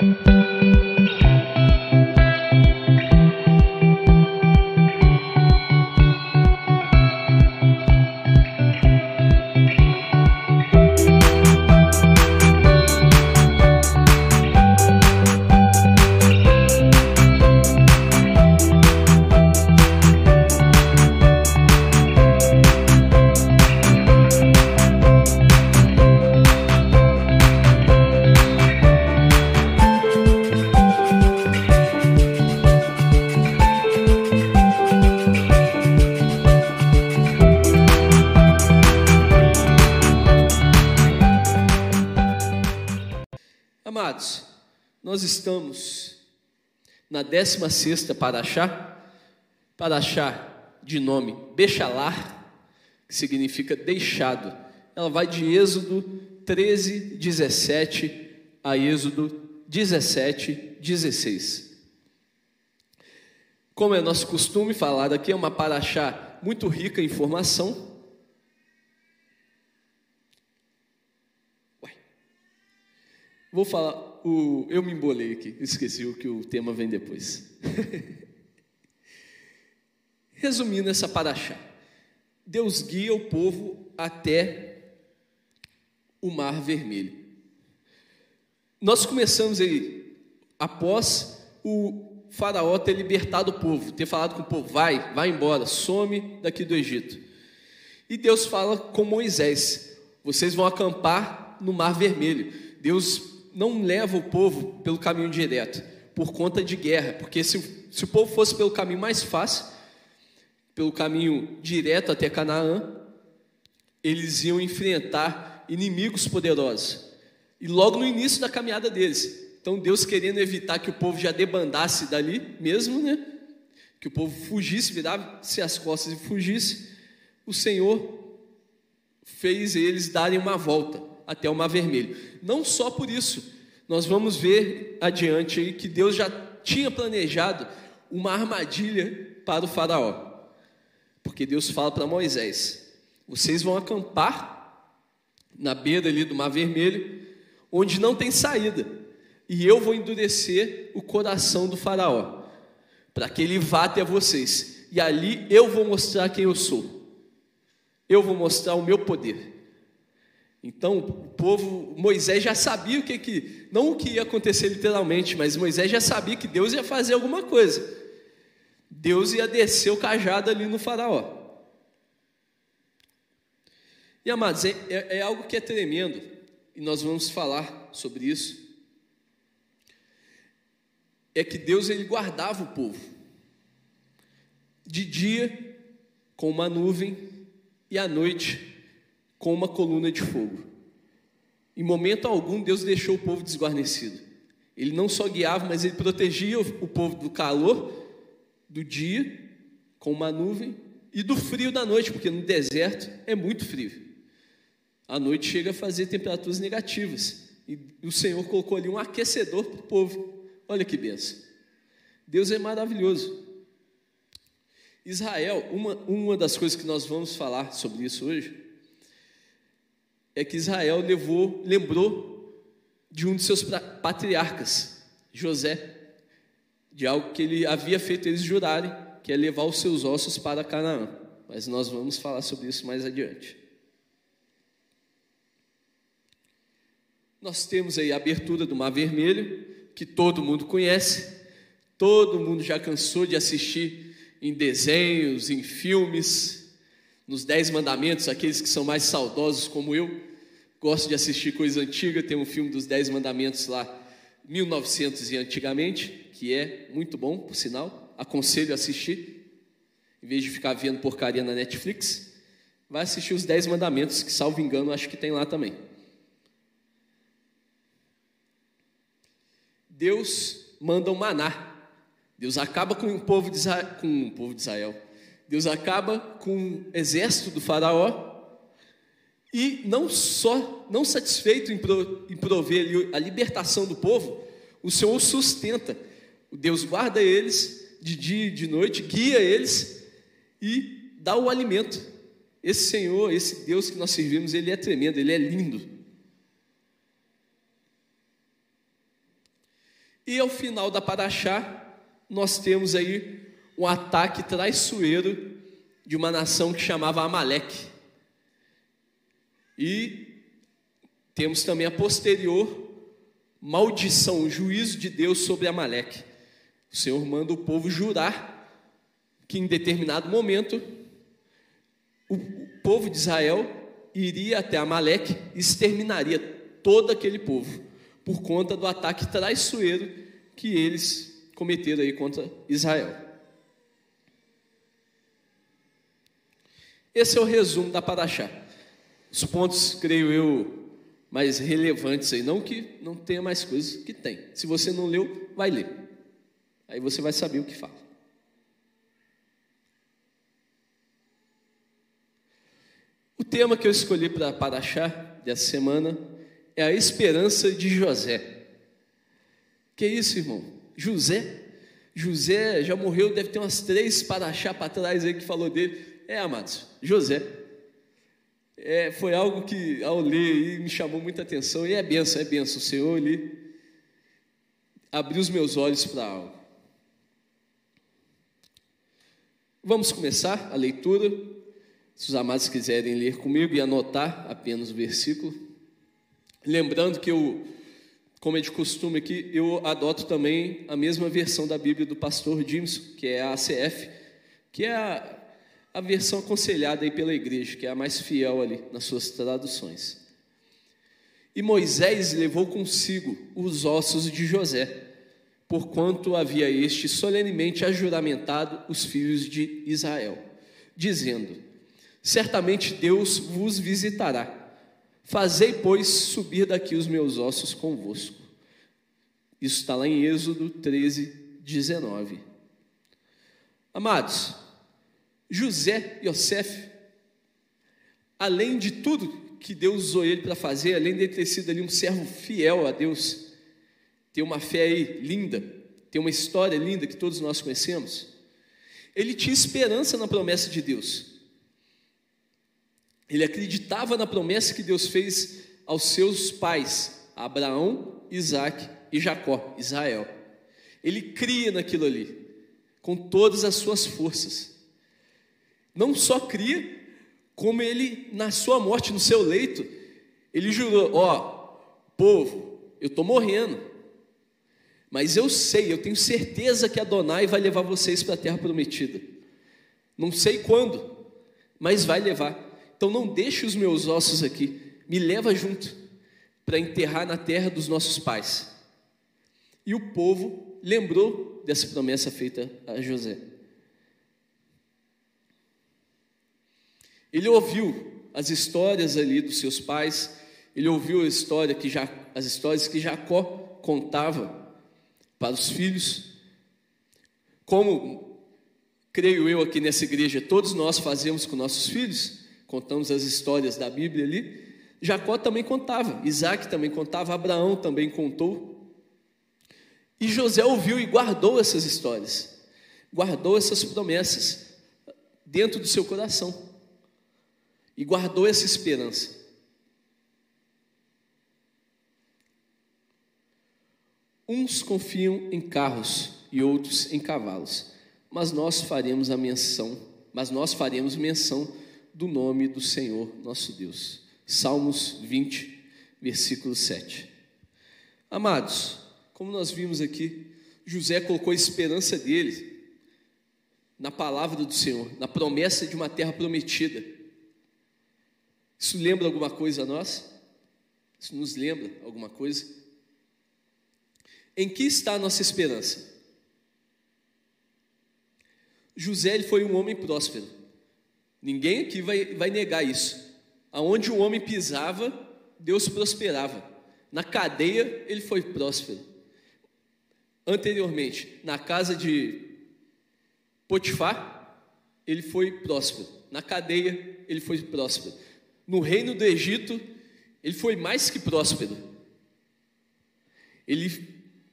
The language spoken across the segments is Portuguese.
Amados, na 16 Paraxá, Paraxá de nome Bechalar, que significa deixado. Ela vai de Êxodo 13, 17 a Êxodo 17, 16. Como é nosso costume falar aqui, é uma Paraxá muito rica em informação. Vou falar, o, eu me embolei aqui, esqueci o que o tema vem depois. Resumindo essa paraxá, Deus guia o povo até o Mar Vermelho. Nós começamos aí, após o faraó ter libertado o povo, ter falado com o povo, vai, vai embora, some daqui do Egito. E Deus fala com Moisés, vocês vão acampar no Mar Vermelho. Deus não leva o povo pelo caminho direto, por conta de guerra, porque se, se o povo fosse pelo caminho mais fácil, pelo caminho direto até Canaã, eles iam enfrentar inimigos poderosos. E logo no início da caminhada deles. Então Deus querendo evitar que o povo já debandasse dali mesmo, né? Que o povo fugisse, virasse as costas e fugisse. O Senhor fez eles darem uma volta até o Mar Vermelho. Não só por isso, nós vamos ver adiante aí que Deus já tinha planejado uma armadilha para o Faraó. Porque Deus fala para Moisés: vocês vão acampar na beira ali do Mar Vermelho, onde não tem saída, e eu vou endurecer o coração do Faraó, para que ele vá até vocês, e ali eu vou mostrar quem eu sou, eu vou mostrar o meu poder. Então, o povo, Moisés já sabia o que, que não o que ia acontecer literalmente, mas Moisés já sabia que Deus ia fazer alguma coisa. Deus ia descer o cajado ali no faraó. E amados, é, é, é algo que é tremendo, e nós vamos falar sobre isso. É que Deus ele guardava o povo. De dia com uma nuvem e à noite com uma coluna de fogo. Em momento algum, Deus deixou o povo desguarnecido. Ele não só guiava, mas ele protegia o povo do calor do dia, com uma nuvem, e do frio da noite, porque no deserto é muito frio. A noite chega a fazer temperaturas negativas. E o Senhor colocou ali um aquecedor para o povo. Olha que benção. Deus é maravilhoso. Israel, uma, uma das coisas que nós vamos falar sobre isso hoje, é que Israel levou, lembrou de um de seus patriarcas, José, de algo que ele havia feito eles jurarem, que é levar os seus ossos para Canaã. Mas nós vamos falar sobre isso mais adiante. Nós temos aí a abertura do Mar Vermelho, que todo mundo conhece, todo mundo já cansou de assistir em desenhos, em filmes, nos Dez Mandamentos, aqueles que são mais saudosos como eu, gosto de assistir coisa antiga, tem um filme dos Dez Mandamentos lá, 1900 e antigamente, que é muito bom, por sinal, aconselho a assistir, em vez de ficar vendo porcaria na Netflix, vai assistir os Dez Mandamentos, que salvo engano, acho que tem lá também. Deus manda um maná. Deus acaba com o povo de Israel, com o povo de Israel, Deus acaba com o exército do faraó e não só, não satisfeito em, pro, em prover a libertação do povo, o Senhor sustenta. Deus guarda eles de dia e de noite, guia eles e dá o alimento. Esse Senhor, esse Deus que nós servimos, ele é tremendo, ele é lindo. E ao final da Paraxá, nós temos aí um ataque traiçoeiro de uma nação que chamava Amaleque. E temos também a posterior maldição, o juízo de Deus sobre Amaleque. O Senhor manda o povo jurar que em determinado momento o povo de Israel iria até Amaleque e exterminaria todo aquele povo por conta do ataque traiçoeiro que eles cometeram aí contra Israel. Esse é o resumo da Paraxá. Os pontos, creio eu, mais relevantes aí, não que não tenha mais coisas que tem. Se você não leu, vai ler. Aí você vai saber o que fala. O tema que eu escolhi para Paraxá dessa semana é a esperança de José. Que isso, irmão? José? José já morreu, deve ter umas três Paraxá para trás aí que falou dele. É, amados, José. É, foi algo que, ao ler, me chamou muita atenção. E é benção, é benção. O Senhor, Ele abriu os meus olhos para algo. Vamos começar a leitura. Se os amados quiserem ler comigo e anotar apenas o versículo. Lembrando que eu, como é de costume aqui, eu adoto também a mesma versão da Bíblia do pastor Jameson, que é a ACF, que é a, a versão aconselhada aí pela igreja, que é a mais fiel ali nas suas traduções. E Moisés levou consigo os ossos de José, porquanto havia este solenemente ajuramentado os filhos de Israel, dizendo: Certamente Deus vos visitará. Fazei, pois, subir daqui os meus ossos convosco. Isso está lá em Êxodo 13, 19. Amados, José Yosef, além de tudo que Deus usou ele para fazer, além de ter sido ali um servo fiel a Deus, ter uma fé aí linda, ter uma história linda que todos nós conhecemos, ele tinha esperança na promessa de Deus. Ele acreditava na promessa que Deus fez aos seus pais, Abraão, Isaac e Jacó, Israel. Ele cria naquilo ali, com todas as suas forças. Não só cria, como ele, na sua morte, no seu leito, ele jurou: Ó, povo, eu estou morrendo, mas eu sei, eu tenho certeza que Adonai vai levar vocês para a terra prometida. Não sei quando, mas vai levar. Então não deixe os meus ossos aqui, me leva junto para enterrar na terra dos nossos pais. E o povo lembrou dessa promessa feita a José. Ele ouviu as histórias ali dos seus pais, ele ouviu a história que já, as histórias que Jacó contava para os filhos. Como creio eu aqui nessa igreja, todos nós fazemos com nossos filhos, contamos as histórias da Bíblia ali. Jacó também contava, Isaac também contava, Abraão também contou. E José ouviu e guardou essas histórias, guardou essas promessas dentro do seu coração e guardou essa esperança. Uns confiam em carros e outros em cavalos, mas nós faremos a menção, mas nós faremos menção do nome do Senhor nosso Deus. Salmos 20, versículo 7. Amados, como nós vimos aqui, José colocou a esperança dele na palavra do Senhor, na promessa de uma terra prometida. Isso lembra alguma coisa a nós? Isso nos lembra alguma coisa? Em que está a nossa esperança? José ele foi um homem próspero. Ninguém aqui vai, vai negar isso. Aonde o homem pisava, Deus prosperava. Na cadeia, ele foi próspero. Anteriormente, na casa de Potifar, ele foi próspero. Na cadeia, ele foi próspero no reino do Egito, ele foi mais que próspero. Ele,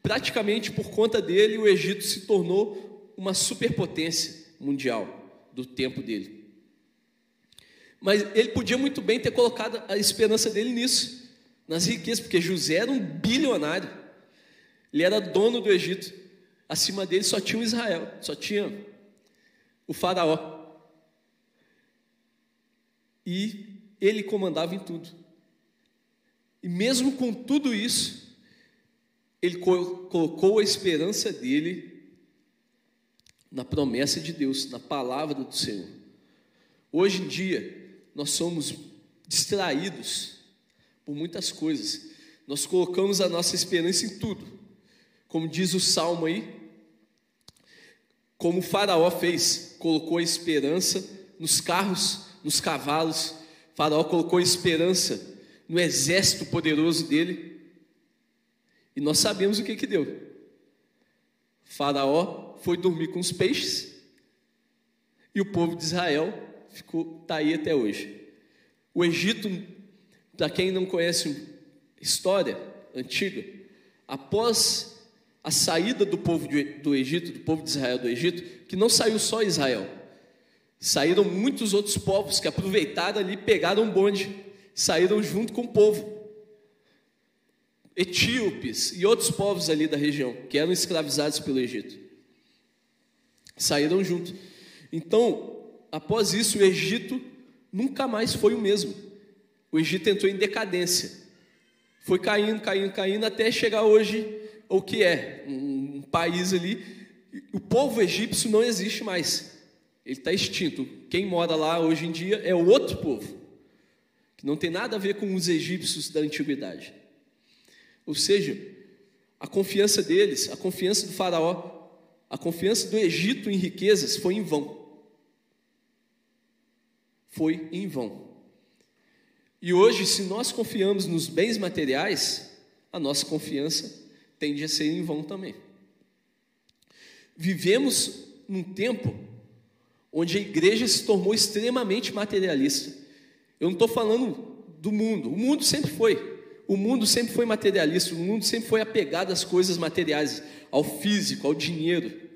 praticamente por conta dele, o Egito se tornou uma superpotência mundial do tempo dele. Mas ele podia muito bem ter colocado a esperança dele nisso, nas riquezas, porque José era um bilionário. Ele era dono do Egito. Acima dele só tinha o Israel, só tinha o Faraó. E ele comandava em tudo. E mesmo com tudo isso, ele colocou a esperança dele na promessa de Deus, na palavra do Senhor. Hoje em dia, nós somos distraídos por muitas coisas. Nós colocamos a nossa esperança em tudo. Como diz o salmo aí, como o Faraó fez, colocou a esperança nos carros, nos cavalos. Faraó colocou esperança no exército poderoso dele. E nós sabemos o que que deu. Faraó foi dormir com os peixes e o povo de Israel ficou tá aí até hoje. O Egito, para quem não conhece história antiga, após a saída do povo do Egito, do povo de Israel do Egito, que não saiu só Israel, saíram muitos outros povos que aproveitaram ali, pegaram um bonde saíram junto com o povo. Etíopes e outros povos ali da região, que eram escravizados pelo Egito. Saíram junto. Então, após isso, o Egito nunca mais foi o mesmo. O Egito entrou em decadência. Foi caindo, caindo, caindo, até chegar hoje o que é um, país ali. O povo egípcio não existe mais. Ele está extinto. Quem mora lá hoje em dia é outro povo que não tem nada a ver com os egípcios da antiguidade. Ou seja, a confiança deles, a confiança do Faraó, a confiança do Egito em riquezas foi em vão. Foi em vão. E hoje, se nós confiamos nos bens materiais, a nossa confiança tende a ser em vão também. Vivemos num tempo onde a igreja se tornou extremamente materialista. Eu não estou falando do mundo. O mundo sempre foi. O mundo sempre foi materialista. O mundo sempre foi apegado às coisas materiais, ao físico, ao dinheiro.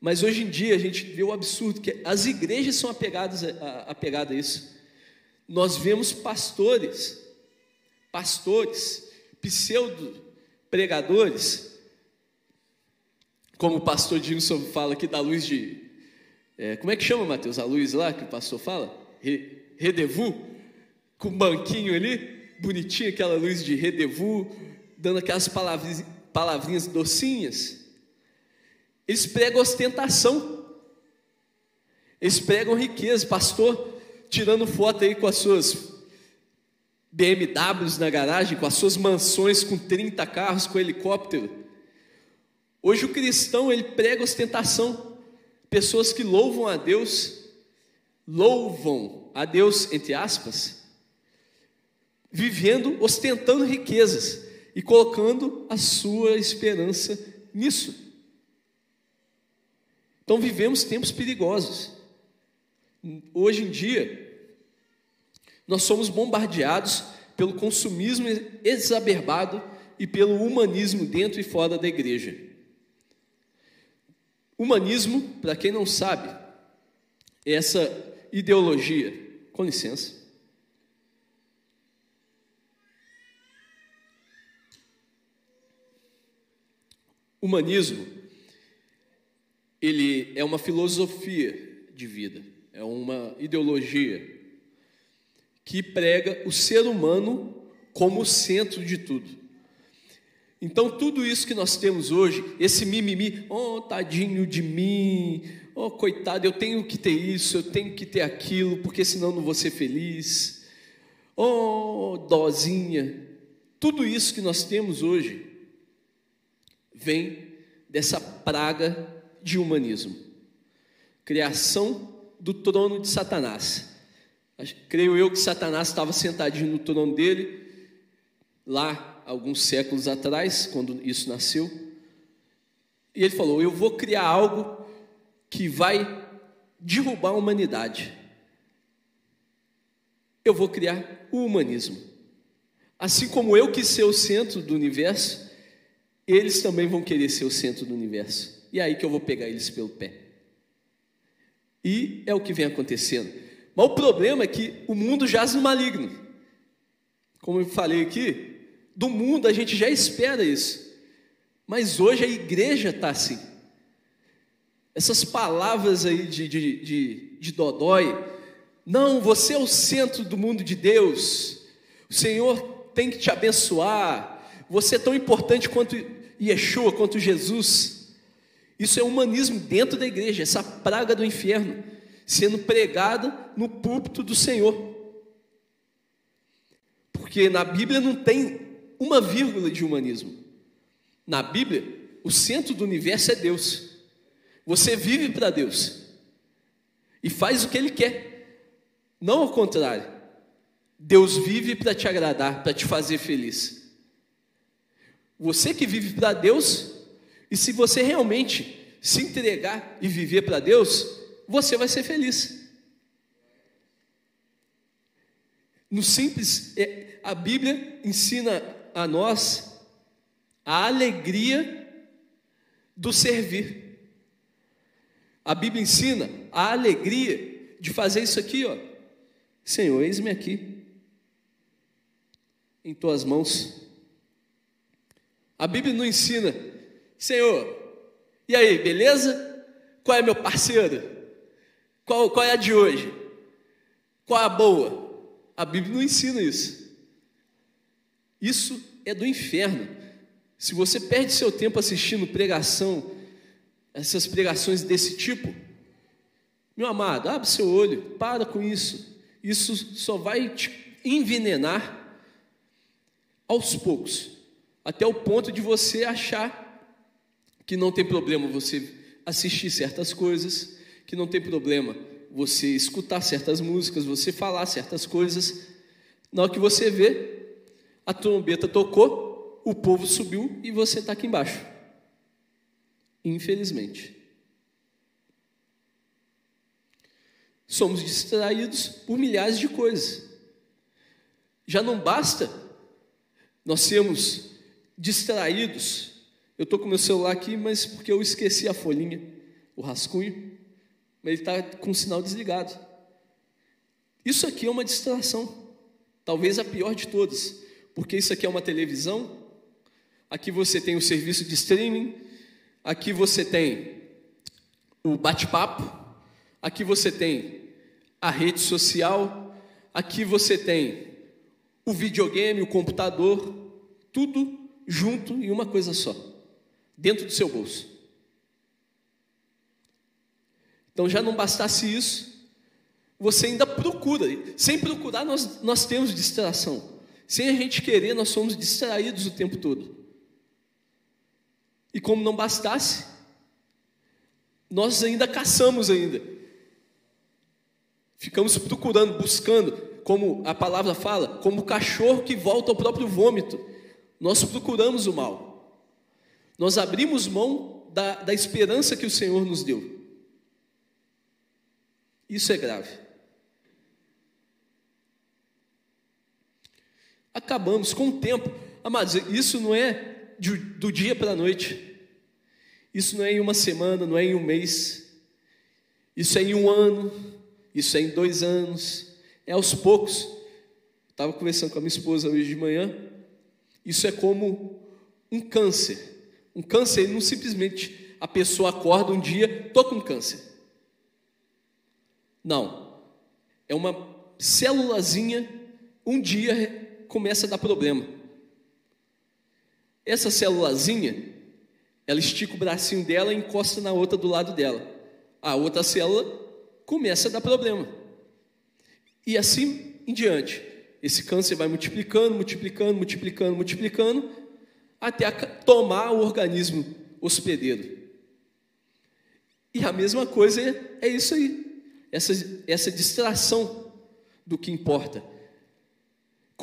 Mas hoje em dia a gente vê o absurdo que as igrejas são apegadas a, apegadas a isso. Nós vemos pastores, pastores, pseudo pregadores, como o pastor Dilson fala aqui da luz de. É, como é que chama, Mateus? A luz lá que o pastor fala? Redevu, com um banquinho ali, bonitinho, aquela luz de Redevu, dando aquelas palavrinhas, palavrinhas docinhas. Eles pregam ostentação, eles pregam riqueza, pastor tirando foto aí com as suas BMWs na garagem, com as suas mansões com 30 carros, com helicóptero. Hoje o cristão ele prega ostentação, pessoas que louvam a Deus louvam a Deus, entre aspas, vivendo, ostentando riquezas e colocando a sua esperança nisso. Então vivemos tempos perigosos. Hoje em dia, nós somos bombardeados pelo consumismo exacerbado e pelo humanismo dentro e fora da igreja. Humanismo, para quem não sabe, é essa ideologia. Com licença. Humanismo, ele é uma filosofia de vida, é uma ideologia que prega o ser humano como centro de tudo. Então, tudo isso que nós temos hoje, esse mimimi, oh, tadinho de mim, oh, coitado, eu tenho que ter isso, eu tenho que ter aquilo, porque senão não vou ser feliz. Oh, dozinha. Tudo isso que nós temos hoje vem dessa praga de humanismo. Criação do trono de Satanás. Creio eu que Satanás estava sentadinho no trono dele, lá alguns séculos atrás, quando isso nasceu. E ele falou: Eu vou criar algo que vai derrubar a humanidade. Eu vou criar o humanismo. Assim como eu quis ser o centro do universo, eles também vão querer ser o centro do universo. E é aí que eu vou pegar eles pelo pé. E é o que vem acontecendo. Mas o problema é que o mundo jaz no maligno. Como eu falei aqui, do mundo a gente já espera isso. Mas hoje a igreja está assim. Essas palavras aí de, de, de, de Dodói, não, você é o centro do mundo de Deus, o Senhor tem que te abençoar, você é tão importante quanto Yeshua, quanto Jesus. Isso é humanismo dentro da igreja, essa praga do inferno sendo pregada no púlpito do Senhor. Porque na Bíblia não tem uma vírgula de humanismo. Na Bíblia, o centro do universo é Deus. Você vive para Deus e faz o que Ele quer, não ao contrário. Deus vive para te agradar, para te fazer feliz. Você que vive para Deus, e se você realmente se entregar e viver para Deus, você vai ser feliz. No simples, é, a Bíblia ensina a nós a alegria do servir. A Bíblia ensina a alegria de fazer isso aqui, ó. Senhor, eis-me aqui, em tuas mãos. A Bíblia não ensina, Senhor, e aí, beleza? Qual é meu parceiro? Qual, qual é a de hoje? Qual é a boa? A Bíblia não ensina isso. Isso é do inferno. Se você perde seu tempo assistindo pregação, essas pregações desse tipo, meu amado, abre seu olho, para com isso. Isso só vai te envenenar aos poucos, até o ponto de você achar que não tem problema você assistir certas coisas, que não tem problema você escutar certas músicas, você falar certas coisas. Na hora que você vê, a trombeta tocou, o povo subiu e você está aqui embaixo. Infelizmente. Somos distraídos por milhares de coisas. Já não basta nós sermos distraídos. Eu estou com meu celular aqui, mas porque eu esqueci a folhinha, o rascunho mas ele está com o sinal desligado. Isso aqui é uma distração, talvez a pior de todas, porque isso aqui é uma televisão, aqui você tem o serviço de streaming, aqui você tem o bate-papo, aqui você tem a rede social, aqui você tem o videogame, o computador, tudo junto em uma coisa só, dentro do seu bolso. Então já não bastasse isso, você ainda procura. Sem procurar, nós, nós temos distração. Sem a gente querer, nós somos distraídos o tempo todo. E como não bastasse, nós ainda caçamos ainda. Ficamos procurando, buscando, como a palavra fala, como o cachorro que volta ao próprio vômito. Nós procuramos o mal. Nós abrimos mão da, da esperança que o Senhor nos deu. Isso é grave. Acabamos com o tempo. Amados, isso não é do dia para a noite. Isso não é em uma semana, não é em um mês. Isso é em um ano. Isso é em dois anos. É aos poucos. Estava conversando com a minha esposa hoje de manhã. Isso é como um câncer. Um câncer, não simplesmente a pessoa acorda um dia, estou com câncer. Não. É uma célulazinha, um dia começa a dar problema. Essa célulazinha, ela estica o bracinho dela e encosta na outra do lado dela. A outra célula começa a dar problema. E assim em diante. Esse câncer vai multiplicando, multiplicando, multiplicando, multiplicando, até tomar o organismo hospedeiro. E a mesma coisa é, isso aí essa, essa distração do que importa.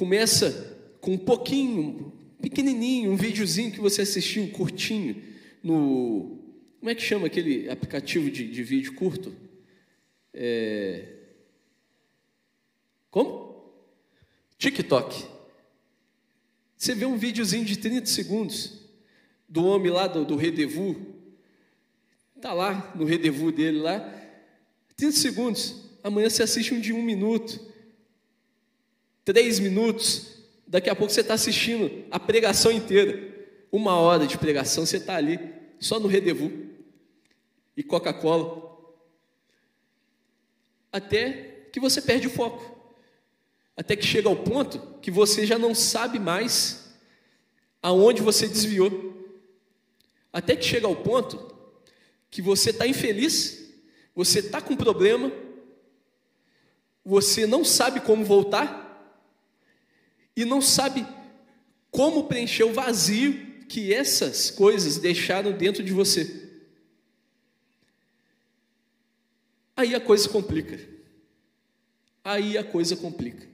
Começa com um pouquinho, pequenininho, um videozinho que você assistiu, curtinho, no. Como é que chama aquele aplicativo de, de vídeo curto? É, como? TikTok. Você vê um videozinho de 30 segundos do homem lá do, do Redevous, está lá no Redevous dele lá, 30 segundos. Amanhã você assiste um de um minuto, três minutos. Daqui a pouco você está assistindo a pregação inteira. uma hora de pregação, você está ali, só no redevu e Coca-Cola, até que você perde o foco, até que chega ao ponto que você já não sabe mais aonde você desviou, até que chega ao ponto que você está infeliz, você está com problema, você não sabe como voltar e não sabe como preencher o vazio que essas coisas deixaram dentro de você. Aí a coisa complica. Aí a coisa complica.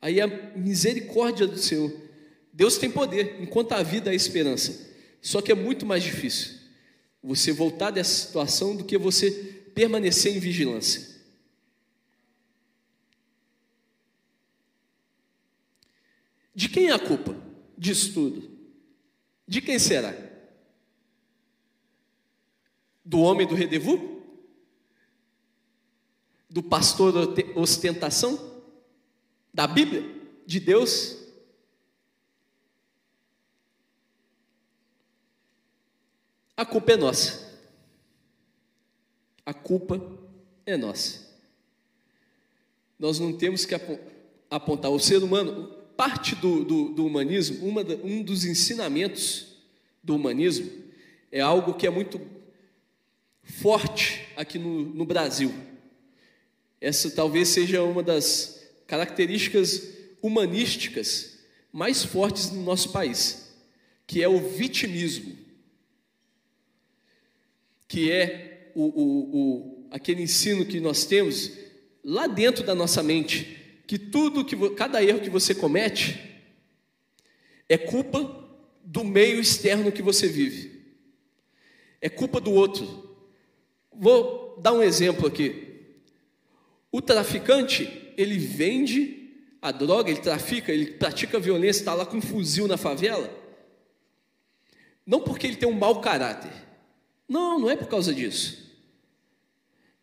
Aí a misericórdia do Senhor. Deus tem poder, enquanto a vida há esperança. Só que é muito mais difícil você voltar dessa situação do que você permanecer em vigilância. De quem é a culpa disso tudo? De quem será? Do homem do redevu? Do pastor da ostentação? Da Bíblia? De Deus? A culpa é nossa. A culpa é nossa. Nós não temos que apontar o ser humano, parte do, do, do humanismo, uma, um dos ensinamentos do humanismo é algo que é muito forte aqui no, no Brasil. Essa talvez seja uma das características humanísticas mais fortes no nosso país, que é o vitimismo, que é o, o, o, aquele ensino que nós temos lá dentro da nossa mente, que tudo que cada erro que você comete é culpa do meio externo que você vive. É culpa do outro. Vou dar um exemplo aqui. O traficante, ele vende a droga, ele trafica, ele pratica violência, está lá com um fuzil na favela. Não porque ele tem um mau caráter. Não, não é por causa disso.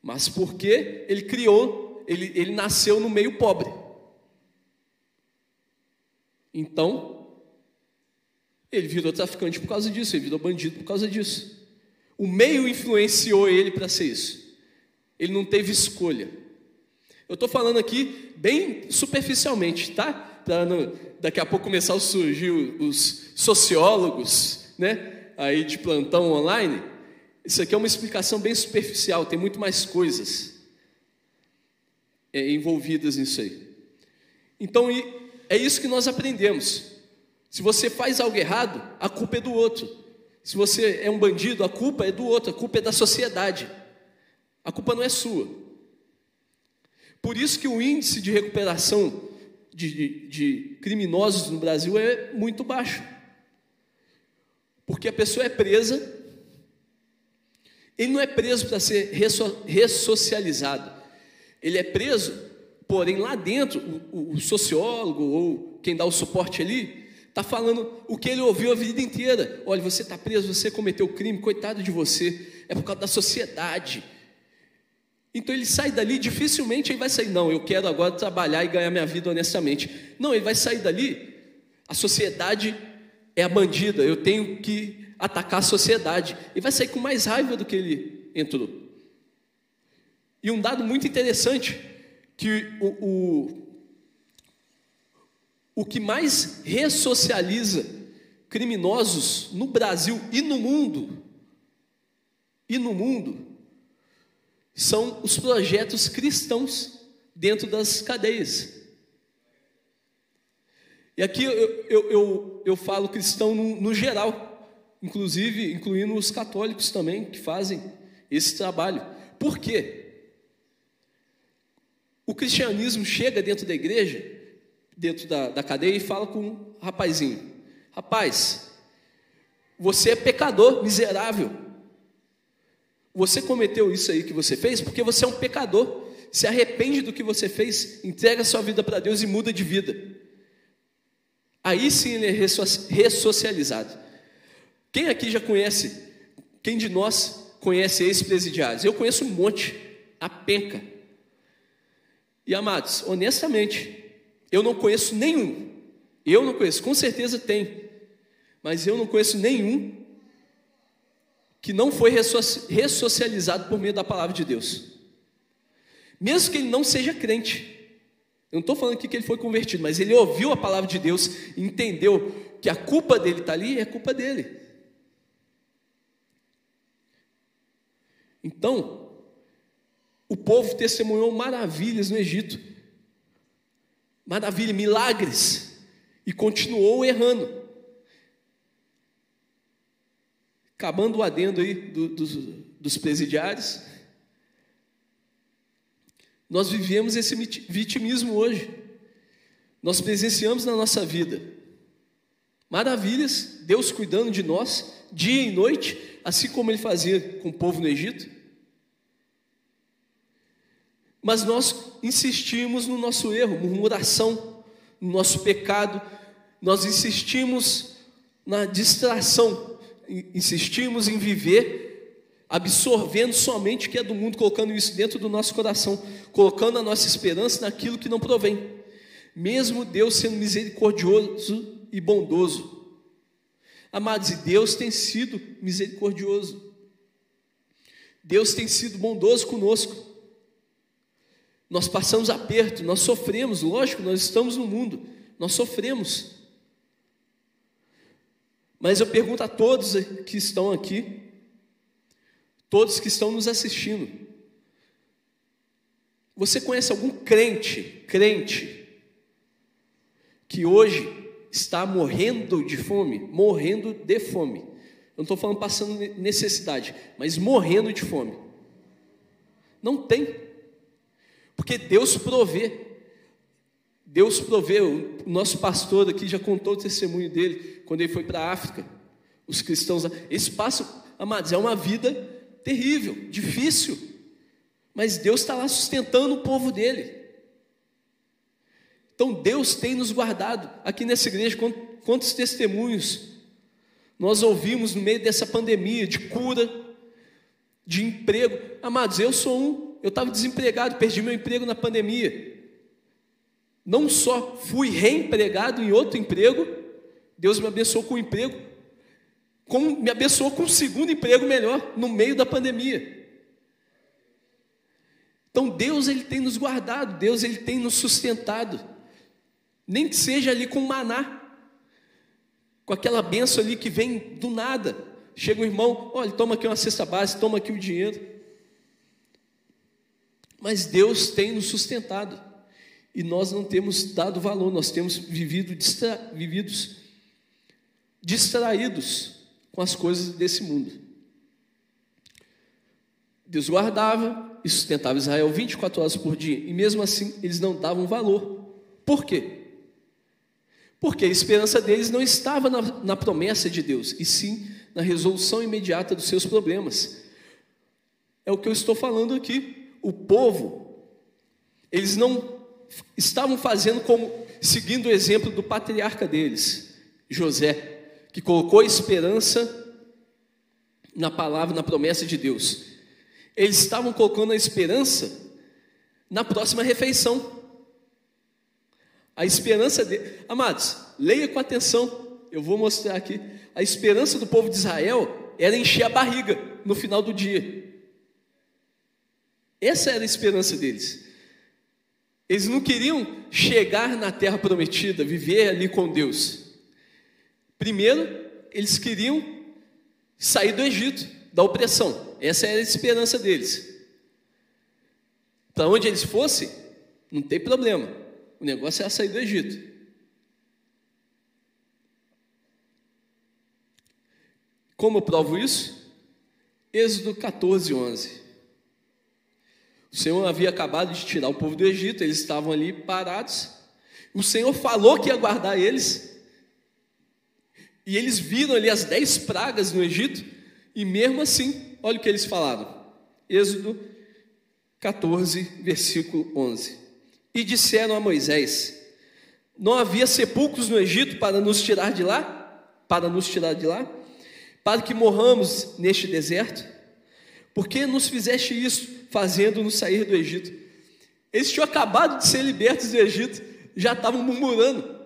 Mas porque ele criou ele, ele nasceu no meio pobre. Então, ele virou traficante por causa disso, ele virou bandido por causa disso. O meio influenciou ele para ser isso. Ele não teve escolha. Eu estou falando aqui bem superficialmente, tá? Para daqui a pouco começar a surgir os sociólogos, né? Aí de plantão online. Isso aqui é uma explicação bem superficial, tem muito mais coisas é, envolvidas nisso aí. Então, é isso que nós aprendemos. Se você faz algo errado, a culpa é do outro. Se você é um bandido, a culpa é do outro, a culpa é da sociedade. A culpa não é sua. Por isso que o índice de recuperação de, de, de criminosos no Brasil é muito baixo. Porque a pessoa é presa, ele não é preso para ser ressocializado. Ele é preso, porém lá dentro, o, o sociólogo ou quem dá o suporte ali, está falando o que ele ouviu a vida inteira. Olha, você está preso, você cometeu crime, coitado de você, é por causa da sociedade. Então ele sai dali, dificilmente ele vai sair, não, eu quero agora trabalhar e ganhar minha vida honestamente. Não, ele vai sair dali, a sociedade é a bandida, eu tenho que atacar a sociedade. E vai sair com mais raiva do que ele entrou. E um dado muito interessante, que o, o, o que mais ressocializa criminosos no Brasil e no mundo, e no mundo, são os projetos cristãos dentro das cadeias. E aqui eu, eu, eu, eu falo cristão no, no, geral, inclusive incluindo os católicos também, que fazem esse trabalho. Por quê? O cristianismo chega dentro da igreja, dentro da, da cadeia, e fala com um rapazinho: Rapaz, você é pecador, miserável. Você cometeu isso aí que você fez porque você é um pecador. Se arrepende do que você fez, entrega sua vida para Deus e muda de vida. Aí sim ele é ressocializado. Quem aqui já conhece? Quem de nós conhece ex-presidiários? Eu conheço um monte, a penca. E amados, honestamente, eu não conheço nenhum. Eu não conheço, com certeza tem. mas eu não conheço nenhum que não foi ressocializado por meio da palavra de Deus. Mesmo que ele não seja crente. Eu não estou falando aqui que ele foi convertido, mas ele ouviu a palavra de Deus entendeu que a culpa dele está ali é culpa dele. Então, o povo testemunhou maravilhas no Egito, maravilha, milagres, e continuou errando. Acabando o adendo aí do, dos, dos presidiários, nós vivemos esse vitimismo hoje. Nós presenciamos na nossa vida maravilhas, Deus cuidando de nós, dia e noite, assim como Ele fazia com o povo no Egito. Mas nós insistimos no nosso erro, murmuração, no nosso pecado, nós insistimos na distração, insistimos em viver absorvendo somente o que é do mundo, colocando isso dentro do nosso coração, colocando a nossa esperança naquilo que não provém. Mesmo Deus sendo misericordioso e bondoso. Amados, e Deus tem sido misericordioso. Deus tem sido bondoso conosco. Nós passamos aperto, nós sofremos, lógico, nós estamos no mundo, nós sofremos. Mas eu pergunto a todos que estão aqui, todos que estão nos assistindo. Você conhece algum crente, crente, que hoje está morrendo de fome, morrendo de fome? Eu não estou falando passando necessidade, mas morrendo de fome. Não tem, porque Deus provê. Deus provê. O nosso pastor aqui já contou o testemunho dele quando ele foi para a África. Os cristãos, eles passam, amados, é uma vida terrível, difícil, mas Deus está lá sustentando o povo dele. Então Deus tem nos guardado. Aqui nessa igreja, quantos testemunhos nós ouvimos no meio dessa pandemia de cura, de emprego. Amados, eu sou um, eu estava desempregado, perdi meu emprego na pandemia. Não só fui reempregado em outro emprego, Deus me abençoou com um emprego como me abençoou com um segundo emprego melhor no meio da pandemia. Então Deus ele tem nos guardado, Deus ele tem nos sustentado. Nem que seja ali com maná, com aquela benção ali que vem do nada. Chega um irmão, olha, toma aqui uma cesta base, toma aqui o dinheiro. Mas Deus tem nos sustentado. E nós não temos dado valor, nós temos vivido distra, vividos distraídos com as coisas desse mundo. Deus guardava e sustentava Israel 24 horas por dia, e mesmo assim eles não davam valor. Por quê? Porque a esperança deles não estava na, na promessa de Deus, e sim na resolução imediata dos seus problemas. É o que eu estou falando aqui. O povo, eles não estavam fazendo como, seguindo o exemplo do patriarca deles, José que colocou esperança na palavra, na promessa de Deus. Eles estavam colocando a esperança na próxima refeição. A esperança de, amados, leia com atenção. Eu vou mostrar aqui. A esperança do povo de Israel era encher a barriga no final do dia. Essa era a esperança deles. Eles não queriam chegar na terra prometida, viver ali com Deus. Primeiro, eles queriam sair do Egito, da opressão. Essa era a esperança deles. Para onde eles fossem, não tem problema. O negócio era sair do Egito. Como eu provo isso? Êxodo 14, 11. O Senhor havia acabado de tirar o povo do Egito, eles estavam ali parados. O Senhor falou que ia guardar eles, e eles viram ali as dez pragas no Egito, e mesmo assim, olha o que eles falaram. Êxodo 14, versículo 11. E disseram a Moisés: Não havia sepulcros no Egito para nos tirar de lá? Para nos tirar de lá? Para que morramos neste deserto? Por que nos fizeste isso, fazendo-nos sair do Egito? Eles tinham acabado de ser libertos do Egito, já estavam murmurando.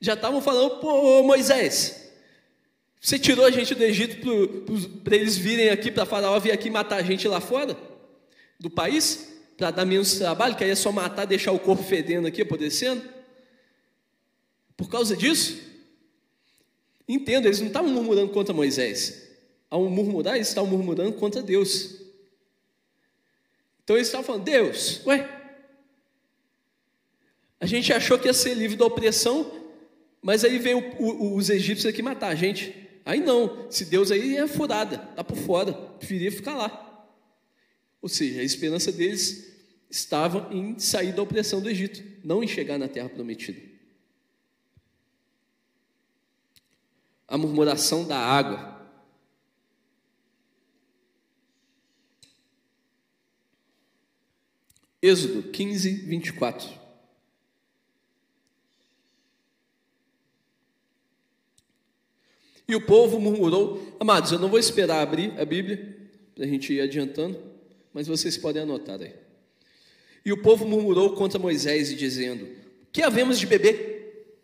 já estavam falando, pô, Moisés, você tirou a gente do Egito para eles virem aqui, para Faraó vir aqui matar a gente lá fora do país, para dar menos trabalho, que aí é só matar, deixar o corpo fedendo aqui, apodrecendo? Por causa disso? Entendo, eles não estavam murmurando contra Moisés. Ao murmurar, eles estavam murmurando contra Deus. Então eles estavam falando, Deus, ué, a gente achou que ia ser livre da opressão, mas aí veio os egípcios aqui matar a gente. Aí não, se Deus aí é furada, tá por fora, preferia ficar lá. Ou seja, a esperança deles estava em sair da opressão do Egito, não em chegar na terra prometida. A murmuração da água Êxodo 15, 24. E o povo murmurou. Amados, eu não vou esperar abrir a Bíblia, para a gente ir adiantando, mas vocês podem anotar aí. E o povo murmurou contra Moisés, dizendo: Que havemos de beber?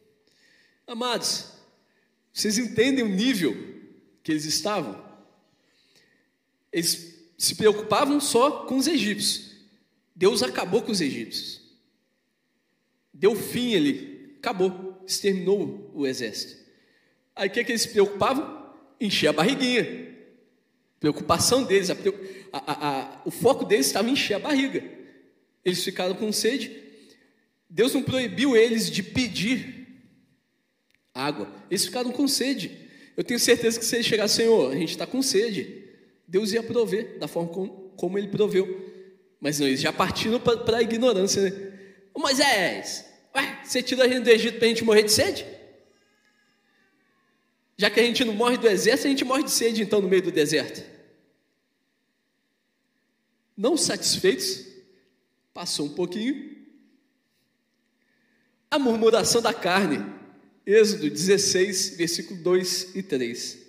Amados, vocês entendem o nível que eles estavam? Eles se preocupavam só com os egípcios. Deus acabou com os egípcios. Deu fim ali, acabou, exterminou o exército. Aí o que, é que eles se preocupavam? Encher a barriguinha. Preocupação deles, a, a, a, o foco deles estava em encher a barriga. Eles ficaram com sede. Deus não proibiu eles de pedir água. Eles ficaram com sede. Eu tenho certeza que se eles chegassem, Senhor, a gente está com sede, Deus ia prover da forma como, como Ele proveu. Mas não, eles já partiram para a ignorância, né? Ô Moisés, ué, você tirou a gente do Egito para a gente morrer de sede? Já que a gente não morre do exército, a gente morre de sede então no meio do deserto. Não satisfeitos, passou um pouquinho. A murmuração da carne, Êxodo 16, versículo 2 e 3.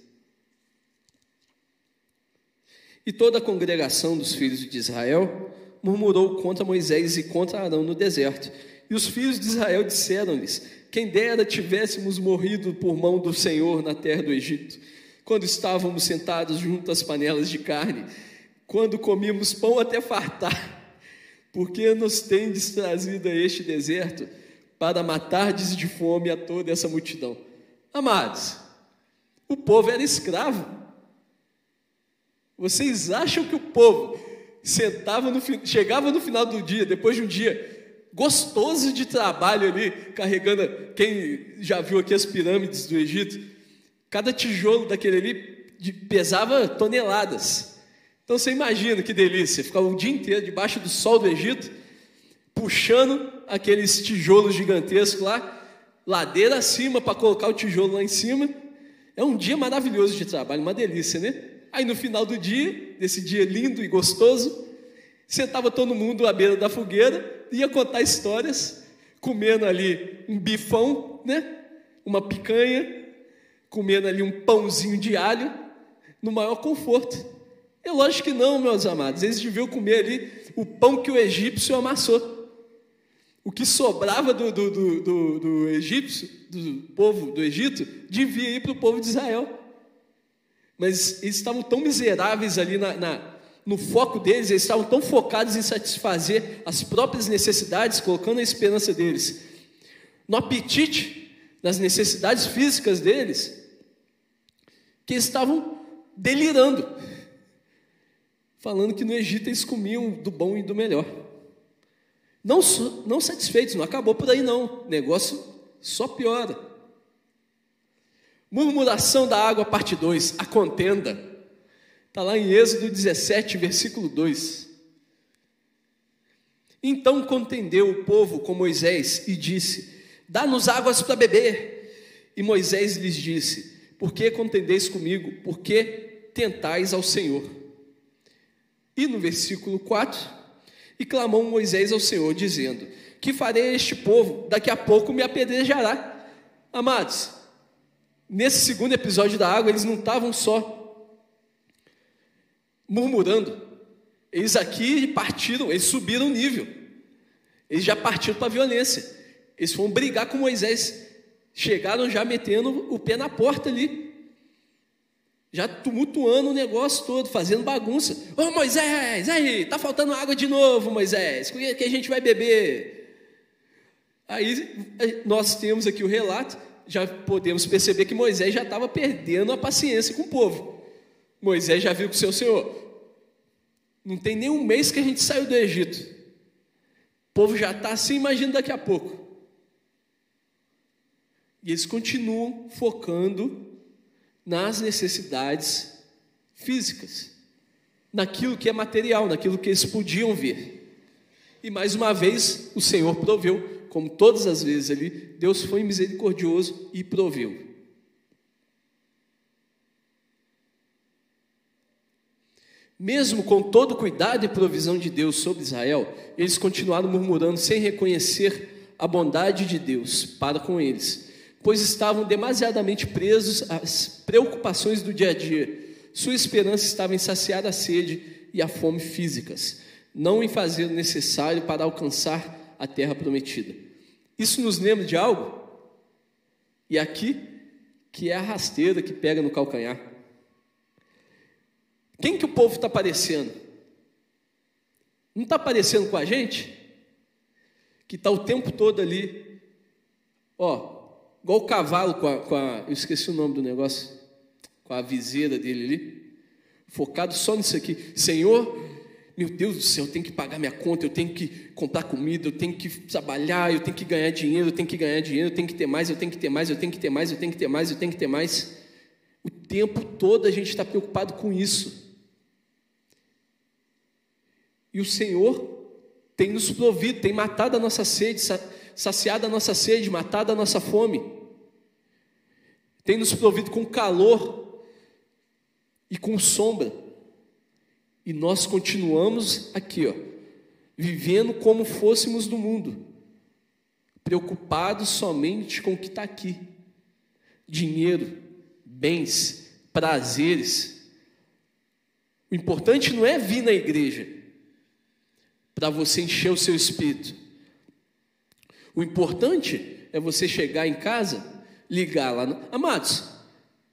E toda a congregação dos filhos de Israel murmurou contra Moisés e contra Arão no deserto. E os filhos de Israel disseram-lhes: Quem dera tivéssemos morrido por mão do Senhor na terra do Egito, quando estávamos sentados junto às panelas de carne, quando comíamos pão até fartar. Porque nos tendes trazido a este deserto para matardes de fome a toda essa multidão? Amados, o povo era escravo. Vocês acham que o povo sentava no, chegava no final do dia, depois de um dia gostoso de trabalho ali, carregando, quem já viu aqui as pirâmides do Egito, cada tijolo daquele ali pesava toneladas. Então você imagina que delícia, ficar o dia inteiro debaixo do sol do Egito, puxando aqueles tijolos gigantescos lá, ladeira acima para colocar o tijolo lá em cima. É um dia maravilhoso de trabalho, uma delícia, né? Aí no final do dia, desse dia lindo e gostoso, sentava todo mundo à beira da fogueira, ia contar histórias, comendo ali um bifão, né? Uma picanha, comendo ali um pãozinho de alho, no maior conforto. É lógico que não, meus amados, eles deviam comer ali o pão que o egípcio amassou. O que sobrava do, do, do, do, egípcio, do povo do Egito, devia ir para o povo de Israel. Mas eles estavam tão miseráveis ali na, na, no foco deles, eles estavam tão focados em satisfazer as próprias necessidades, colocando a esperança deles no apetite, nas necessidades físicas deles, que estavam delirando, falando que no Egito eles comiam do bom e do melhor. Não, não satisfeitos, não acabou por aí não, o negócio só piora. Murmuração da água, parte 2, a contenda. Está lá em Êxodo 17, versículo 2. Então contendeu o povo com Moisés e disse: Dá-nos águas para beber. E Moisés lhes disse: Por que contendeis comigo? Por que tentais ao Senhor? E no versículo 4: E clamou Moisés ao Senhor, dizendo: Que farei a este povo? Daqui a pouco me apedrejará. Amados, Nesse segundo episódio da água, eles não estavam só murmurando, eles aqui partiram, eles subiram o nível, eles já partiram para a violência, eles foram brigar com Moisés, chegaram já metendo o pé na porta ali, já tumultuando o negócio todo, fazendo bagunça. Ô oh, Moisés, aí, tá faltando água de novo, Moisés, que a gente vai beber? Aí nós temos aqui o relato, já podemos perceber que Moisés já estava perdendo a paciência com o povo. Moisés já viu com o seu senhor. Não tem nem um mês que a gente saiu do Egito. O povo já está assim, imagina daqui a pouco. E eles continuam focando nas necessidades físicas, naquilo que é material, naquilo que eles podiam ver. E mais uma vez, o Senhor proveu como todas as vezes ali, Deus foi misericordioso e proveu. Mesmo com todo o cuidado e provisão de Deus sobre Israel, eles continuaram murmurando sem reconhecer a bondade de Deus para com eles, pois estavam demasiadamente presos às preocupações do dia a dia. Sua esperança estava em saciar a sede e a fome físicas, não em fazer o necessário para alcançar a terra prometida. Isso nos lembra de algo? E aqui, que é a rasteira que pega no calcanhar. Quem que o povo está parecendo? Não está parecendo com a gente? Que está o tempo todo ali, ó, igual o cavalo com a, com a, Eu esqueci o nome do negócio, com a viseira dele ali, focado só nisso aqui. Senhor, meu Deus do céu, eu tenho que pagar minha conta, eu tenho que comprar comida, eu tenho que trabalhar, eu tenho que ganhar dinheiro, eu tenho que ganhar dinheiro, eu tenho que ter mais, eu tenho que ter mais, eu tenho que ter mais, eu tenho que ter mais, eu tenho que ter mais. O tempo todo a gente está preocupado com isso. E o Senhor tem nos provido, tem matado a nossa sede, saciado a nossa sede, matado a nossa fome. Tem nos provido com calor e com sombra. E nós continuamos aqui, ó, vivendo como fôssemos do mundo, preocupados somente com o que está aqui: dinheiro, bens, prazeres. O importante não é vir na igreja para você encher o seu espírito. O importante é você chegar em casa, ligar lá. No... Amados,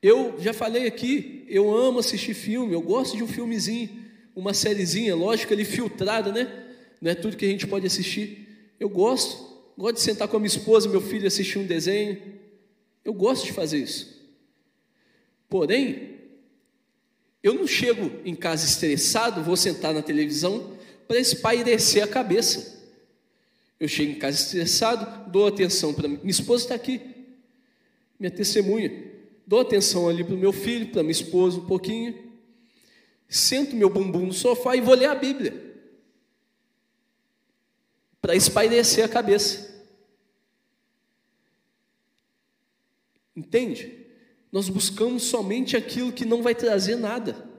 eu já falei aqui, eu amo assistir filme, eu gosto de um filmezinho uma sériezinha, lógico, ali filtrada, né? Não é tudo que a gente pode assistir. Eu gosto, gosto de sentar com a minha esposa, meu filho assistir um desenho. Eu gosto de fazer isso. Porém, eu não chego em casa estressado, vou sentar na televisão para espairecer a cabeça. Eu chego em casa estressado, dou atenção para minha esposa está aqui, minha testemunha. Dou atenção ali para o meu filho, para minha esposa um pouquinho sento meu bumbum no sofá e vou ler a Bíblia. Para espairecer a cabeça. Entende? Nós buscamos somente aquilo que não vai trazer nada.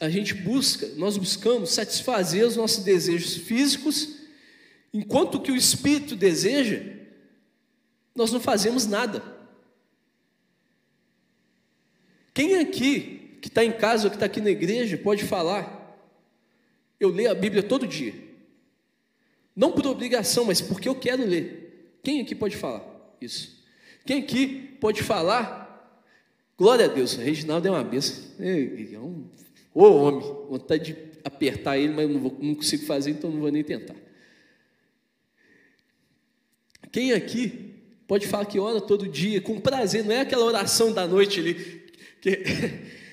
A gente busca, nós buscamos satisfazer os nossos desejos físicos, enquanto que o espírito deseja, nós não fazemos nada. Quem aqui que está em casa ou que está aqui na igreja pode falar. Eu leio a Bíblia todo dia. Não por obrigação, mas porque eu quero ler. Quem aqui pode falar isso? Quem aqui pode falar? Glória a Deus, o Reginaldo é uma bênção. É um ô homem, vontade de apertar ele, mas eu não, vou, não consigo fazer, então não vou nem tentar. Quem aqui pode falar que ora todo dia, com prazer, não é aquela oração da noite ali, que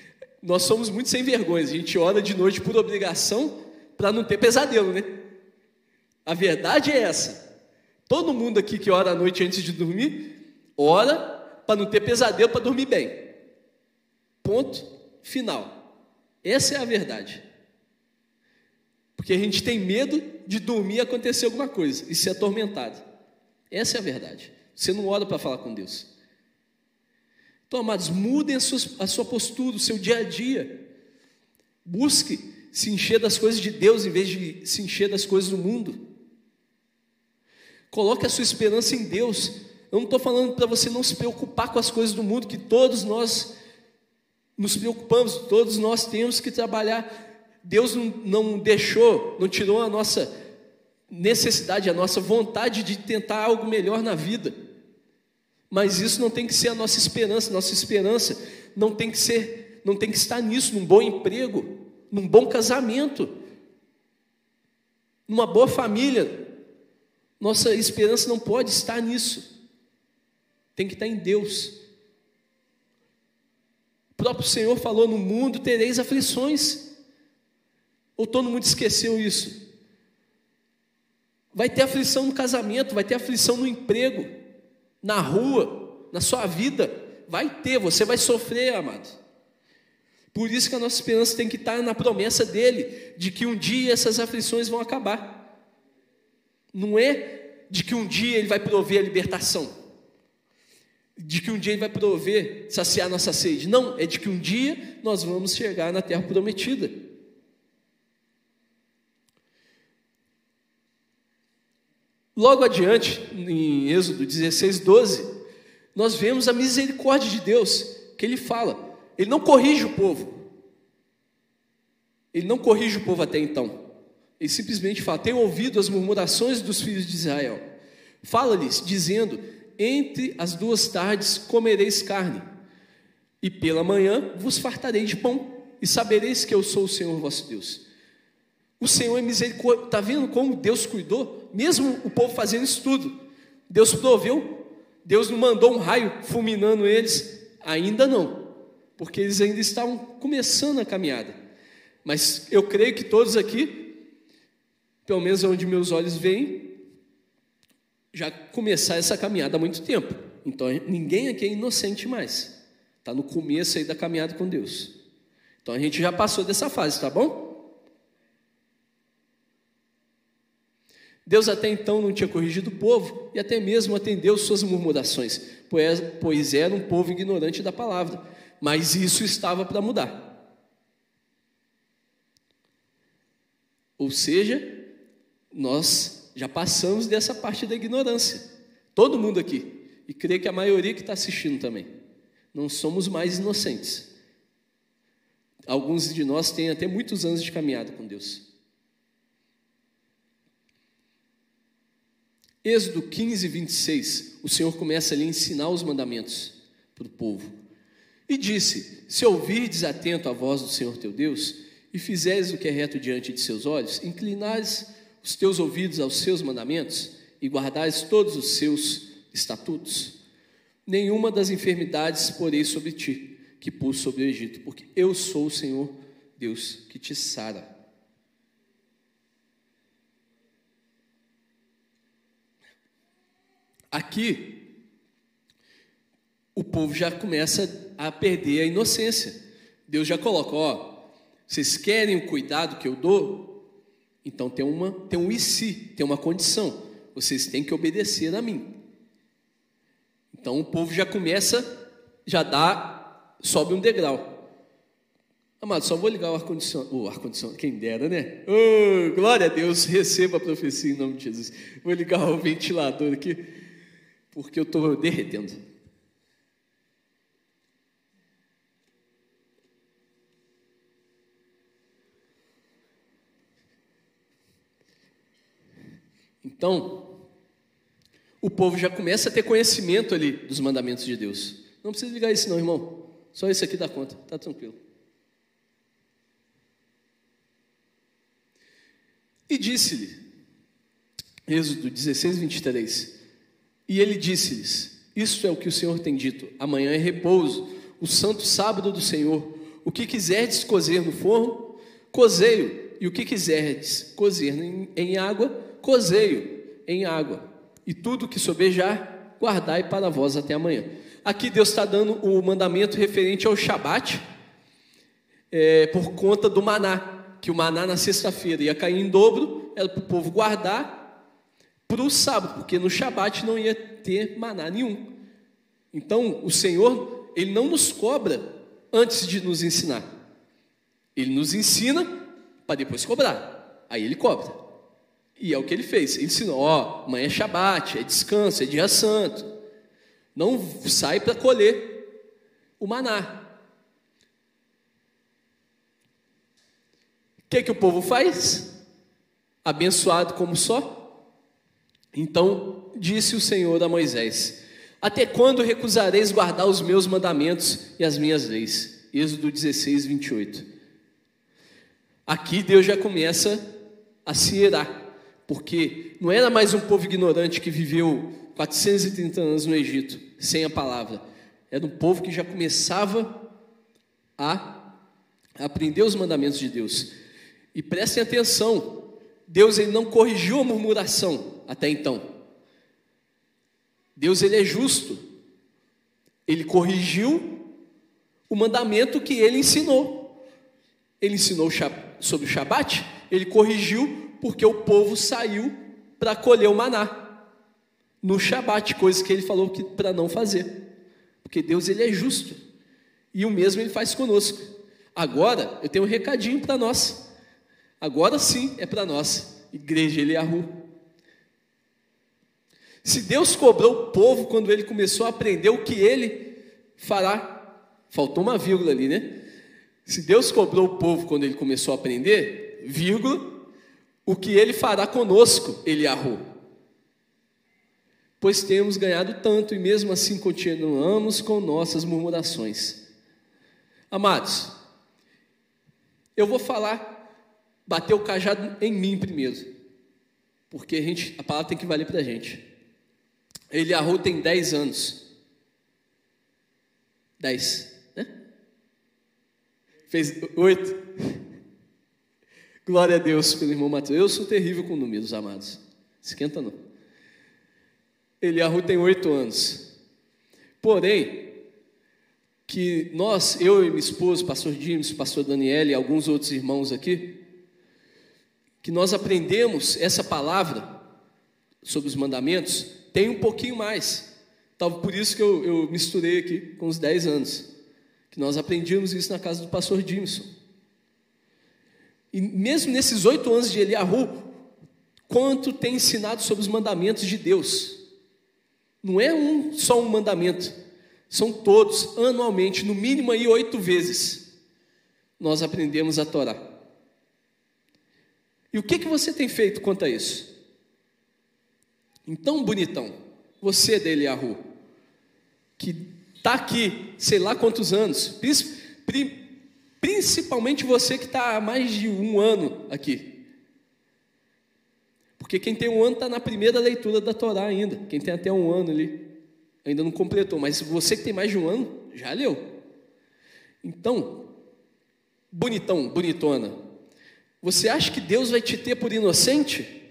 nós somos muito sem vergonha, a gente ora de noite por obrigação para não ter pesadelo, né? A verdade é essa. Todo mundo aqui que ora à noite antes de dormir, ora para não ter pesadelo, para dormir bem. Ponto final. Essa é a verdade. Porque a gente tem medo de dormir e acontecer alguma coisa e ser atormentado. Essa é a verdade. Você não ora para falar com Deus. Então, amados, mudem a sua, a sua postura, o seu dia a dia. Busque se encher das coisas de Deus em vez de se encher das coisas do mundo. Coloque a sua esperança em Deus. Eu não estou falando para você não se preocupar com as coisas do mundo, que todos nós nos preocupamos, todos nós temos que trabalhar. Deus não, não deixou, não tirou a nossa, necessidade, a nossa vontade de tentar algo melhor na vida. Mas isso não tem que ser a nossa esperança, nossa esperança não tem que ser, não tem que estar nisso, num bom emprego, num bom casamento, numa boa família. Nossa esperança não pode estar nisso. Tem que estar em Deus. O próprio Senhor falou: No mundo tereis aflições. Ou todo mundo esqueceu isso? Vai ter aflição no casamento, vai ter aflição no emprego, na rua, na sua vida. Vai ter, você vai sofrer, amado. Por isso que a nossa esperança tem que estar na promessa dele, de que um dia essas aflições vão acabar. Não é de que um dia ele vai prover a libertação de que um dia Ele vai prover, saciar nossa sede. Não, é de que um dia nós vamos chegar na terra prometida. Logo adiante, em Êxodo 16, 12, nós vemos a misericórdia de Deus, que Ele fala, Ele não corrige o povo, Ele não corrige o povo até então, Ele simplesmente fala: Tenho ouvido as murmurações dos filhos de Israel, fala-lhes, dizendo: entre as duas tardes comereis carne, e pela manhã vos fartarei de pão, e sabereis que eu sou o Senhor vosso Deus. O Senhor é misericórdia, está vendo como Deus cuidou? Mesmo o povo fazendo isso tudo, Deus proveu, Deus não mandou um raio fulminando eles, ainda não, porque eles ainda estavam começando a caminhada. Mas eu creio que todos aqui, pelo menos onde meus olhos veem, já começar essa caminhada há muito tempo. Então ninguém aqui é inocente mais. Está no começo aí da caminhada com Deus. Então a gente já passou dessa fase, tá bom? Deus até então não tinha corrigido o povo e até mesmo atendeu suas murmurações, pois era um povo ignorante da palavra. Mas isso estava para mudar. Ou seja, nós já passamos dessa parte da ignorância. Todo mundo aqui. E creio que a maioria que está assistindo também. Não somos mais inocentes. Alguns de nós têm até muitos anos de caminhada com Deus. Êxodo 15, 26, o Senhor começa ali a ensinar os mandamentos para o povo. E disse: Se ouvirdes atento à voz do Senhor teu Deus, e fizeres o que é reto diante de seus olhos, inclinares os teus ouvidos aos seus mandamentos e guardares todos os seus estatutos, nenhuma das enfermidades porei sobre ti, que pus sobre o Egito, porque eu sou o Senhor Deus que te sara. Aqui, o povo já começa a perder a inocência. Deus já coloca, ó, vocês querem o cuidado que eu dou? Então tem, uma, tem um e se, tem uma condição. Vocês têm que obedecer a mim. Então o povo já começa, já dá, sobe um degrau. Amado, só vou ligar o ar-condicionado. O ar-condicionado, quem dera, né? Oh, glória a Deus, receba a profecia em nome de Jesus. Vou ligar o ventilador aqui, porque eu estou derretendo. Então, o povo já começa a ter conhecimento ali dos mandamentos de Deus. Não precisa ligar isso não, irmão. Só isso aqui dá conta, tá tranquilo. E disse-lhe, Êxodo 16, 23, e ele disse-lhes, isto é o que o Senhor tem dito, amanhã é repouso, o santo sábado do Senhor, o que quiserdes cozer no forno, cozeio, e o que quiserdes cozer em, água, cozeio em água, e tudo que sobejar, guardai para vós até amanhã. Aqui Deus está dando o mandamento referente ao Shabat, é, por conta do maná, que o maná na sexta-feira ia cair em dobro, era para o povo guardar para o sábado, porque no Shabat não ia ter maná nenhum. Então, o Senhor, Ele não nos cobra antes de nos ensinar. Ele nos ensina para depois cobrar. Aí Ele cobra. E é o que ele fez. Ele ensinou: ó, amanhã é Shabat, é descanso, é dia santo. Não sai para colher o maná. O que, que o povo faz? Abençoado como só? Então disse o Senhor a Moisés: Até quando recusareis guardar os meus mandamentos e as minhas leis? Êxodo 16, 28. Aqui Deus já começa a se irar, porque não era mais um povo ignorante que viveu 430 anos no Egito sem a palavra, era um povo que já começava a aprender os mandamentos de Deus. E prestem atenção, Deus ele não corrigiu a murmuração até então. Deus ele é justo. Ele corrigiu o mandamento que ele ensinou. Ele ensinou sobre o Shabat, ele corrigiu porque o povo saiu para colher o maná no Shabat, coisa que ele falou que para não fazer. Porque Deus ele é justo. E o mesmo ele faz conosco. Agora, eu tenho um recadinho para nós. Agora sim é para nós, igreja Eliahu. Se Deus cobrou o povo quando ele começou a aprender o que ele fará, faltou uma vírgula ali, né? Se Deus cobrou o povo quando ele começou a aprender, vírgula, o que ele fará conosco, Eliahu. Pois temos ganhado tanto e mesmo assim continuamos com nossas murmurações. Amados, eu vou falar, bater o cajado em mim primeiro, porque a, gente, a palavra tem que valer para a gente. Eliahu tem 10 anos. 10, né? Fez 8. Glória a Deus pelo irmão Mateus. Eu sou terrível com números, amados. Esquenta não. Eliahu tem 8 anos. Porém, que nós, eu e minha esposa, pastor James, pastor Daniel e alguns outros irmãos aqui, que nós aprendemos essa palavra sobre os mandamentos, tem um pouquinho mais. Talvez por isso que eu, eu misturei aqui com os 10 anos. Que nós aprendíamos isso na casa do pastor Jimson. E mesmo nesses oito anos de Eliahu, quanto tem ensinado sobre os mandamentos de Deus. Não é um só um mandamento. São todos, anualmente, no mínimo aí oito vezes, nós aprendemos a Torá. E o que, que você tem feito quanto a isso? Então, bonitão, você dele, Arru, que está aqui, sei lá quantos anos, principalmente você que está há mais de um ano aqui. Porque quem tem um ano está na primeira leitura da Torá ainda, quem tem até um ano ali ainda não completou, mas você que tem mais de um ano, já leu. Então, bonitão, bonitona, você acha que Deus vai te ter por inocente?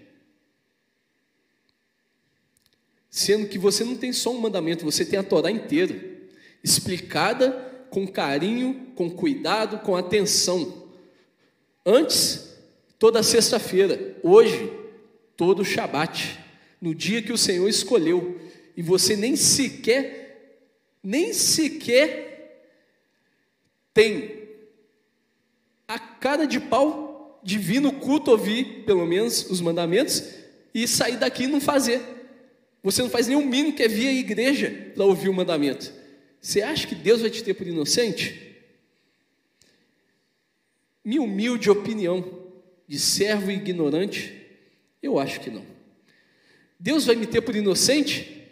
Sendo que você não tem só um mandamento, você tem a Torá inteira, explicada com carinho, com cuidado, com atenção. Antes, toda sexta-feira, hoje, todo Shabat, no dia que o Senhor escolheu, e você nem sequer, nem sequer tem a cara de pau de vir no culto ouvir, pelo menos, os mandamentos e sair daqui e não fazer. Você não faz nenhum mínimo que é vir à igreja para ouvir o mandamento. Você acha que Deus vai te ter por inocente? Minha humilde opinião de servo ignorante, eu acho que não. Deus vai me ter por inocente?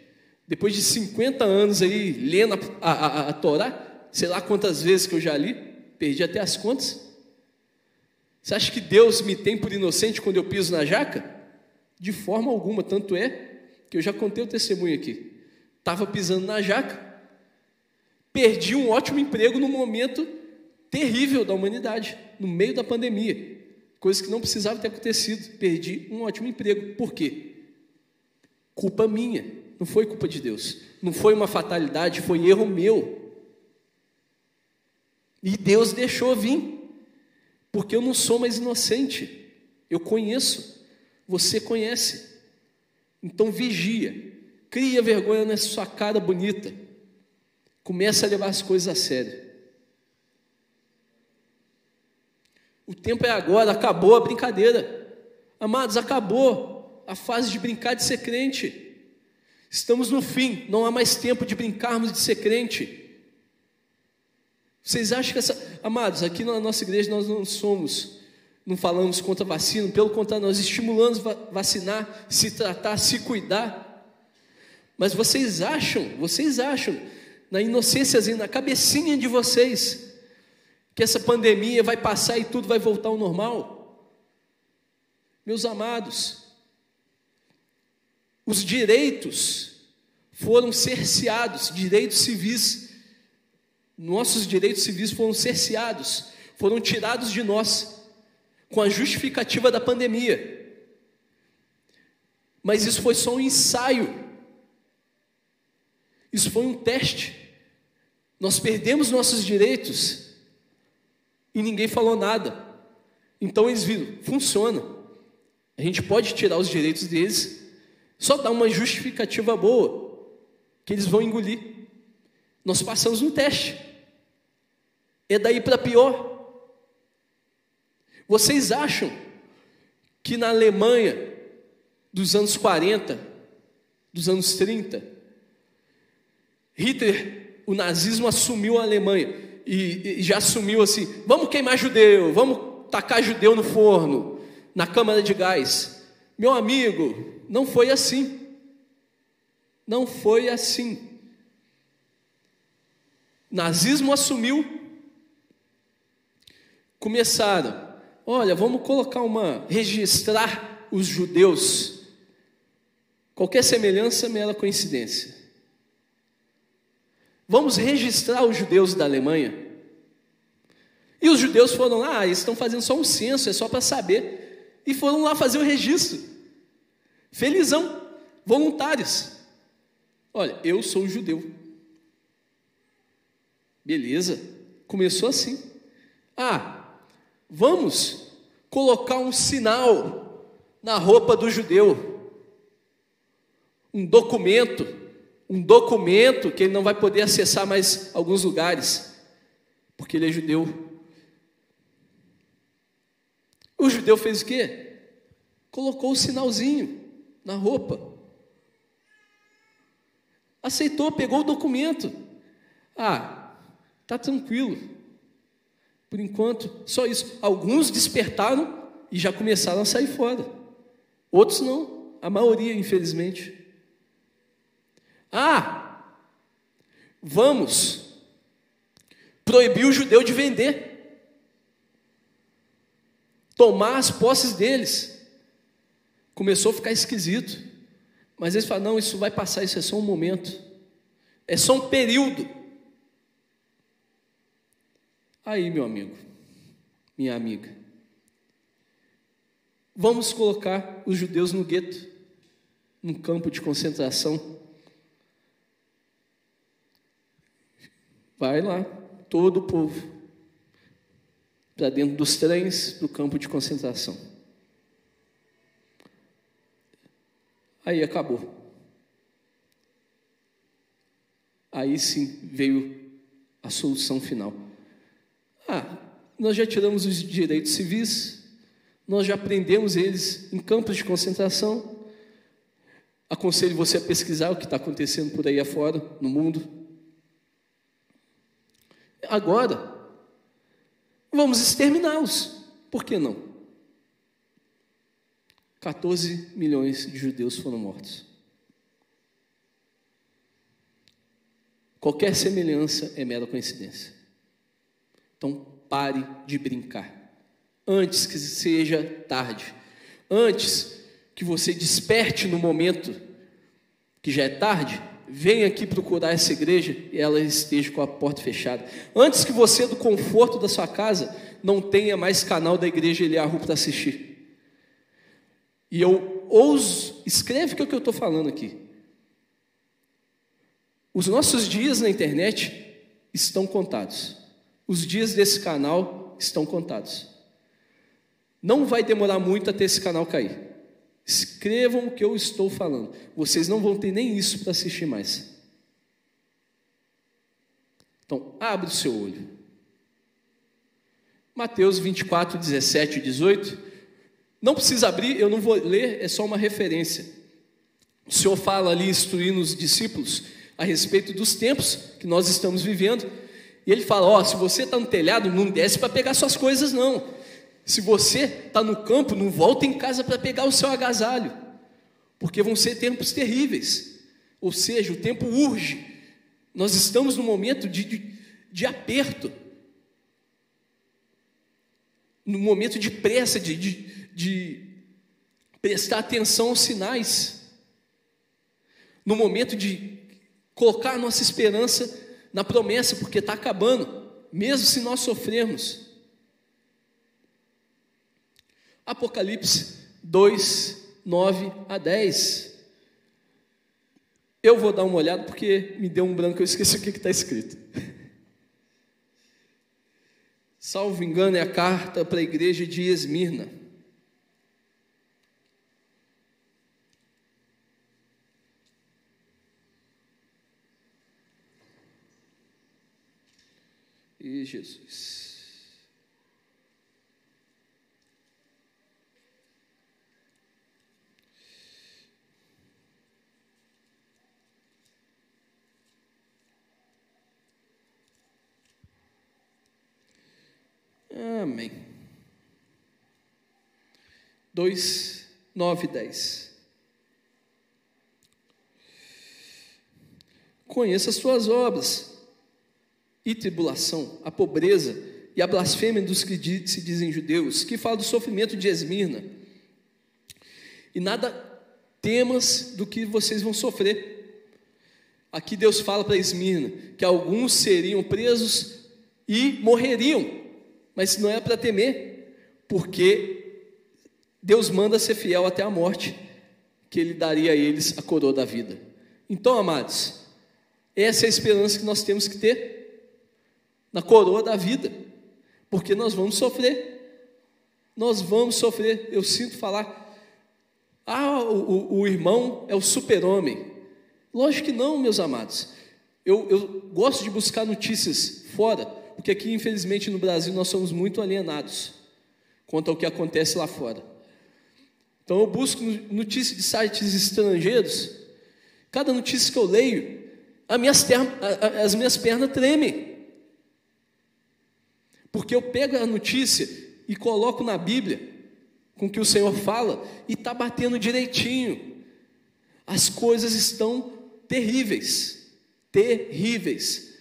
Depois de 50 anos aí lendo a, a, a, a Torá, sei lá quantas vezes que eu já li, perdi até as contas. Você acha que Deus me tem por inocente quando eu piso na jaca? De forma alguma, tanto é que eu já contei o testemunho aqui. Estava pisando na jaca, perdi um ótimo emprego no momento terrível da humanidade, no meio da pandemia, coisa que não precisava ter acontecido. Perdi um ótimo emprego. Por quê? Culpa minha. Não foi culpa de Deus. Não foi uma fatalidade, foi erro meu. E Deus deixou vir. Porque eu não sou mais inocente. Eu conheço. Você conhece. Então vigia. Cria vergonha nessa sua cara bonita. Começa a levar as coisas a sério. O tempo é agora, acabou a brincadeira. Amados, acabou a fase de brincar de ser crente. Estamos no fim, não há mais tempo de brincarmos de ser crente. Vocês acham que essa. Amados, aqui na nossa igreja nós não somos não falamos contra vacina, pelo contrário, nós estimulamos vacinar, se tratar, se cuidar. Mas vocês acham, vocês acham, na inocênciazinha, na cabecinha de vocês, que essa pandemia vai passar e tudo vai voltar ao normal? Meus amados, os direitos foram cerceados, direitos civis, nossos direitos civis foram cerceados, foram tirados de nós, com a justificativa da pandemia. Mas isso foi só um ensaio isso foi um teste. Nós perdemos nossos direitos e ninguém falou nada. Então eles viram, funciona. A gente pode tirar os direitos deles, só dar uma justificativa boa, que eles vão engolir. Nós passamos no teste. É daí para pior. Vocês acham que na Alemanha dos anos 40, dos anos 30, Hitler, o nazismo assumiu a Alemanha e, e já assumiu assim: vamos queimar judeu, vamos tacar judeu no forno, na câmara de gás. Meu amigo, não foi assim. Não foi assim. Nazismo assumiu, começaram, olha, vamos colocar uma, registrar os judeus. Qualquer semelhança é mera coincidência. Vamos registrar os judeus da Alemanha. E os judeus foram lá, ah, eles estão fazendo só um censo, é só para saber. E foram lá fazer o registro. Felizão, voluntários. Olha, eu sou judeu. Beleza, começou assim. Ah, vamos colocar um sinal na roupa do judeu, um documento um documento que ele não vai poder acessar mais alguns lugares, porque ele é judeu. O judeu fez o quê? Colocou o sinalzinho na roupa. Aceitou, pegou o documento. Ah, tá tranquilo. Por enquanto, só isso. Alguns despertaram e já começaram a sair fora. Outros não, a maioria, infelizmente. Ah, vamos proibir o judeu de vender, tomar as posses deles. Começou a ficar esquisito, mas eles falaram: não, isso vai passar, isso é só um momento, é só um período. Aí, meu amigo, minha amiga, vamos colocar os judeus no gueto, num campo de concentração. Vai lá, todo o povo, para dentro dos trens do campo de concentração. Aí acabou. Aí sim veio a solução final. Ah, nós já tiramos os direitos civis, nós já prendemos eles em campos de concentração. Aconselho você a pesquisar o que está acontecendo por aí afora, no mundo agora. Vamos exterminá-los. Por que não? 14 milhões de judeus foram mortos. Qualquer semelhança é mera coincidência. Então pare de brincar. Antes que seja tarde. Antes que você desperte no momento que já é tarde, venha aqui procurar essa igreja e ela esteja com a porta fechada. Antes que você, do conforto da sua casa, não tenha mais canal da igreja Eliarru para assistir. E eu ouso, escreve o que, é que eu estou falando aqui. Os nossos dias na internet estão contados. Os dias desse canal estão contados. Não vai demorar muito até esse canal cair. Escrevam o que eu estou falando. Vocês não vão ter nem isso para assistir mais. Então, abre o seu olho. Mateus 24, 17 e 18. Não precisa abrir, eu não vou ler, é só uma referência. O Senhor fala ali, instruindo os discípulos a respeito dos tempos que nós estamos vivendo. E ele fala: Ó, oh, se você está no telhado, não desce para pegar suas coisas, não. Se você está no campo, não volta em casa para pegar o seu agasalho, porque vão ser tempos terríveis. Ou seja, o tempo urge. Nós estamos num momento de, de, de aperto, num momento de pressa, de, de, de prestar atenção aos sinais, no momento de colocar a nossa esperança na promessa, porque está acabando, mesmo se nós sofrermos. Apocalipse 2, 9 a 10. Eu vou dar uma olhada porque me deu um branco, eu esqueci o que está escrito. Salvo engano, é a carta para a igreja de Esmirna. E Jesus. Amém. 2, 9 e 10. Conheça as suas obras e tribulação, a pobreza e a blasfêmia dos que se dizem judeus, que falam do sofrimento de Esmirna. E nada temas do que vocês vão sofrer. Aqui Deus fala para Esmirna que alguns seriam presos e morreriam mas não é para temer, porque Deus manda ser fiel até a morte, que Ele daria a eles a coroa da vida. Então, amados, essa é a esperança que nós temos que ter na coroa da vida, porque nós vamos sofrer. Nós vamos sofrer. Eu sinto falar, ah, o, o irmão é o super-homem. Lógico que não, meus amados. Eu, eu gosto de buscar notícias fora porque aqui, infelizmente, no Brasil, nós somos muito alienados quanto ao que acontece lá fora. Então, eu busco notícias de sites estrangeiros. Cada notícia que eu leio, as minhas, as minhas pernas tremem. Porque eu pego a notícia e coloco na Bíblia, com que o Senhor fala, e está batendo direitinho. As coisas estão terríveis, terríveis.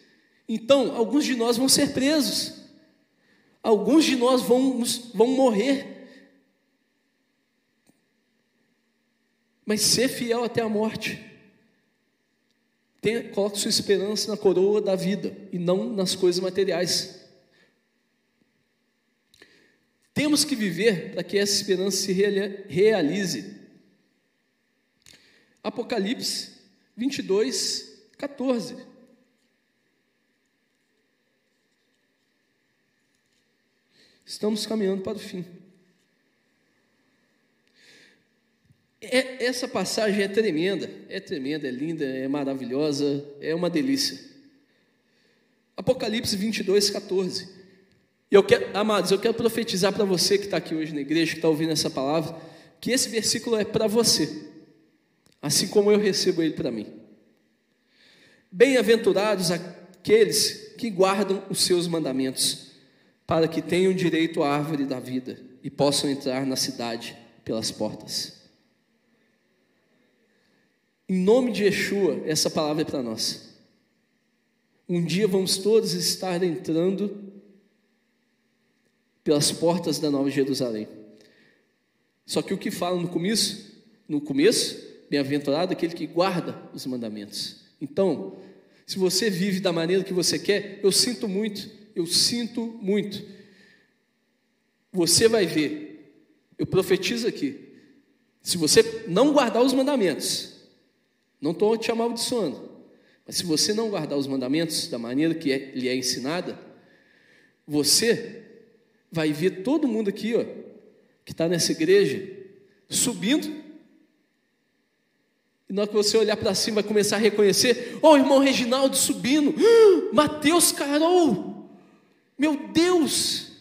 Então, alguns de nós vão ser presos, alguns de nós vão, vão morrer, mas ser fiel até a morte. Tenha, coloque sua esperança na coroa da vida e não nas coisas materiais. Temos que viver para que essa esperança se realize. Apocalipse 22, 14. Estamos caminhando para o fim. É, essa passagem é tremenda, é tremenda, é linda, é maravilhosa, é uma delícia. Apocalipse 22, 14. Eu quero, amados, eu quero profetizar para você que está aqui hoje na igreja, que está ouvindo essa palavra, que esse versículo é para você, assim como eu recebo ele para mim. Bem-aventurados aqueles que guardam os seus mandamentos para que tenham direito à árvore da vida e possam entrar na cidade pelas portas. Em nome de Yeshua, essa palavra é para nós. Um dia vamos todos estar entrando pelas portas da Nova Jerusalém. Só que o que fala no começo, no começo, bem-aventurado aquele que guarda os mandamentos. Então, se você vive da maneira que você quer, eu sinto muito, eu sinto muito. Você vai ver, eu profetizo aqui, se você não guardar os mandamentos, não estou te amaldiçoando, mas se você não guardar os mandamentos da maneira que é, lhe é ensinada, você vai ver todo mundo aqui, ó, que está nessa igreja, subindo, e na hora que você olhar para cima, vai começar a reconhecer: Ó, oh, irmão Reginaldo subindo, Mateus Carol, meu Deus!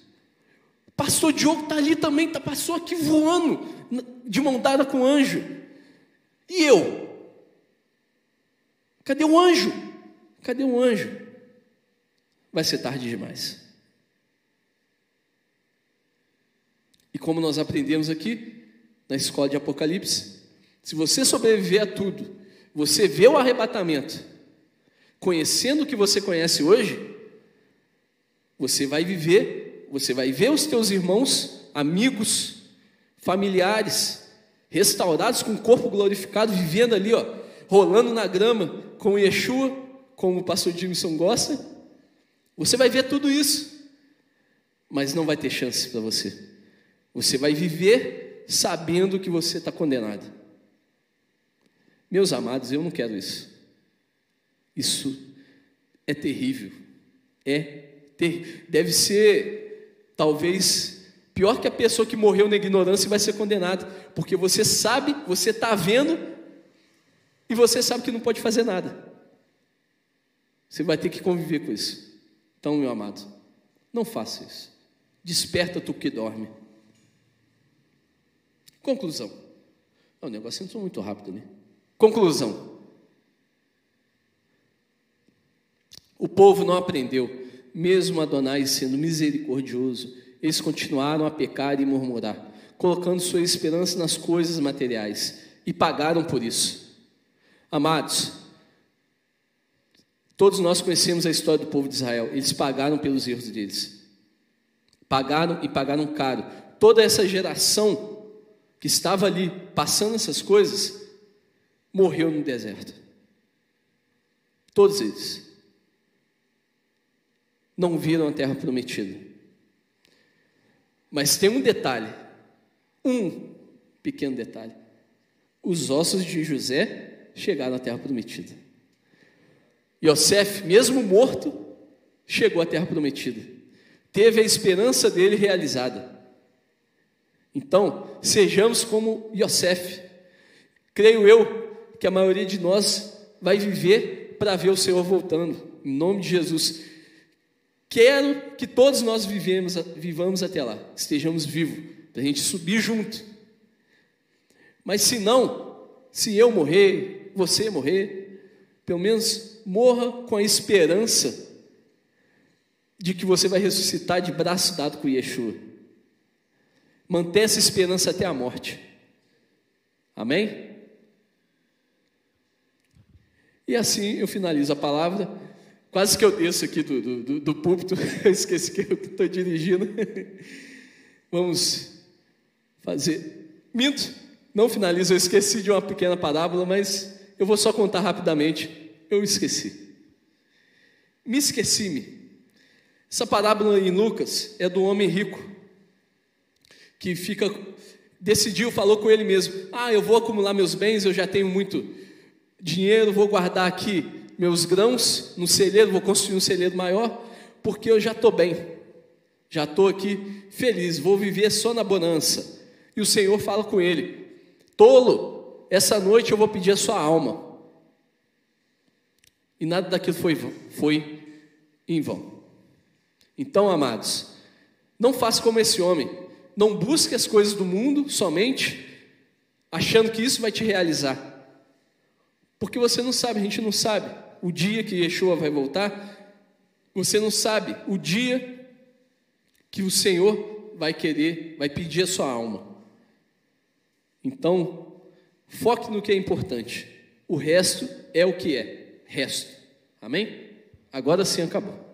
Pastor Diogo está ali também, tá, passou aqui voando, de mão dada com o anjo. E eu? Cadê o anjo? Cadê o anjo? Vai ser tarde demais. E como nós aprendemos aqui na escola de Apocalipse, se você sobreviver a tudo, você vê o arrebatamento, conhecendo o que você conhece hoje, você vai viver, você vai ver os teus irmãos, amigos, familiares, restaurados com o corpo glorificado, vivendo ali, ó, rolando na grama com Yeshua, como o pastor Jimson gosta. Você vai ver tudo isso, mas não vai ter chance para você. Você vai viver sabendo que você está condenado. Meus amados, eu não quero isso. Isso é terrível. É ter, deve ser talvez pior que a pessoa que morreu na ignorância e vai ser condenada, porque você sabe, você está vendo e você sabe que não pode fazer nada. Você vai ter que conviver com isso. Então, meu amado, não faça isso. Desperta tu que dorme. Conclusão. O negócio não muito rápido, né? Conclusão. O povo não aprendeu, mesmo Adonai sendo misericordioso, eles continuaram a pecar e murmurar, colocando sua esperança nas coisas materiais e pagaram por isso. Amados, todos nós conhecemos a história do povo de Israel, eles pagaram pelos erros deles. Pagaram e pagaram caro. Toda essa geração que estava ali passando essas coisas, morreu no deserto. Todos eles. Não viram a terra prometida. Mas tem um detalhe, um pequeno detalhe. Os ossos de José chegaram à terra prometida. Yosef, mesmo morto, chegou à terra prometida. Teve a esperança dele realizada. Então, sejamos como Yosef. Creio eu que a maioria de nós vai viver para ver o Senhor voltando, em nome de Jesus. Quero que todos nós vivemos, vivamos até lá, estejamos vivos, para a gente subir junto. Mas se não, se eu morrer, você morrer, pelo menos morra com a esperança de que você vai ressuscitar de braço dado com Yeshua. Mantenha essa esperança até a morte. Amém? E assim eu finalizo a palavra. Quase que eu desço aqui do, do, do púlpito, eu esqueci que eu estou dirigindo. Vamos fazer. Minto, não finalizo, eu esqueci de uma pequena parábola, mas eu vou só contar rapidamente. Eu esqueci. Me esqueci-me. Essa parábola em Lucas é do homem rico que fica decidiu, falou com ele mesmo: "Ah, eu vou acumular meus bens, eu já tenho muito dinheiro, vou guardar aqui meus grãos no celeiro, vou construir um celeiro maior, porque eu já estou bem. Já estou aqui feliz, vou viver só na bonança". E o Senhor fala com ele: "Tolo, essa noite eu vou pedir a sua alma". E nada daquilo foi foi em vão. Então, amados, não faça como esse homem não busque as coisas do mundo somente, achando que isso vai te realizar. Porque você não sabe, a gente não sabe o dia que Yeshua vai voltar, você não sabe o dia que o Senhor vai querer, vai pedir a sua alma. Então, foque no que é importante. O resto é o que é, resto. Amém? Agora sim acabou.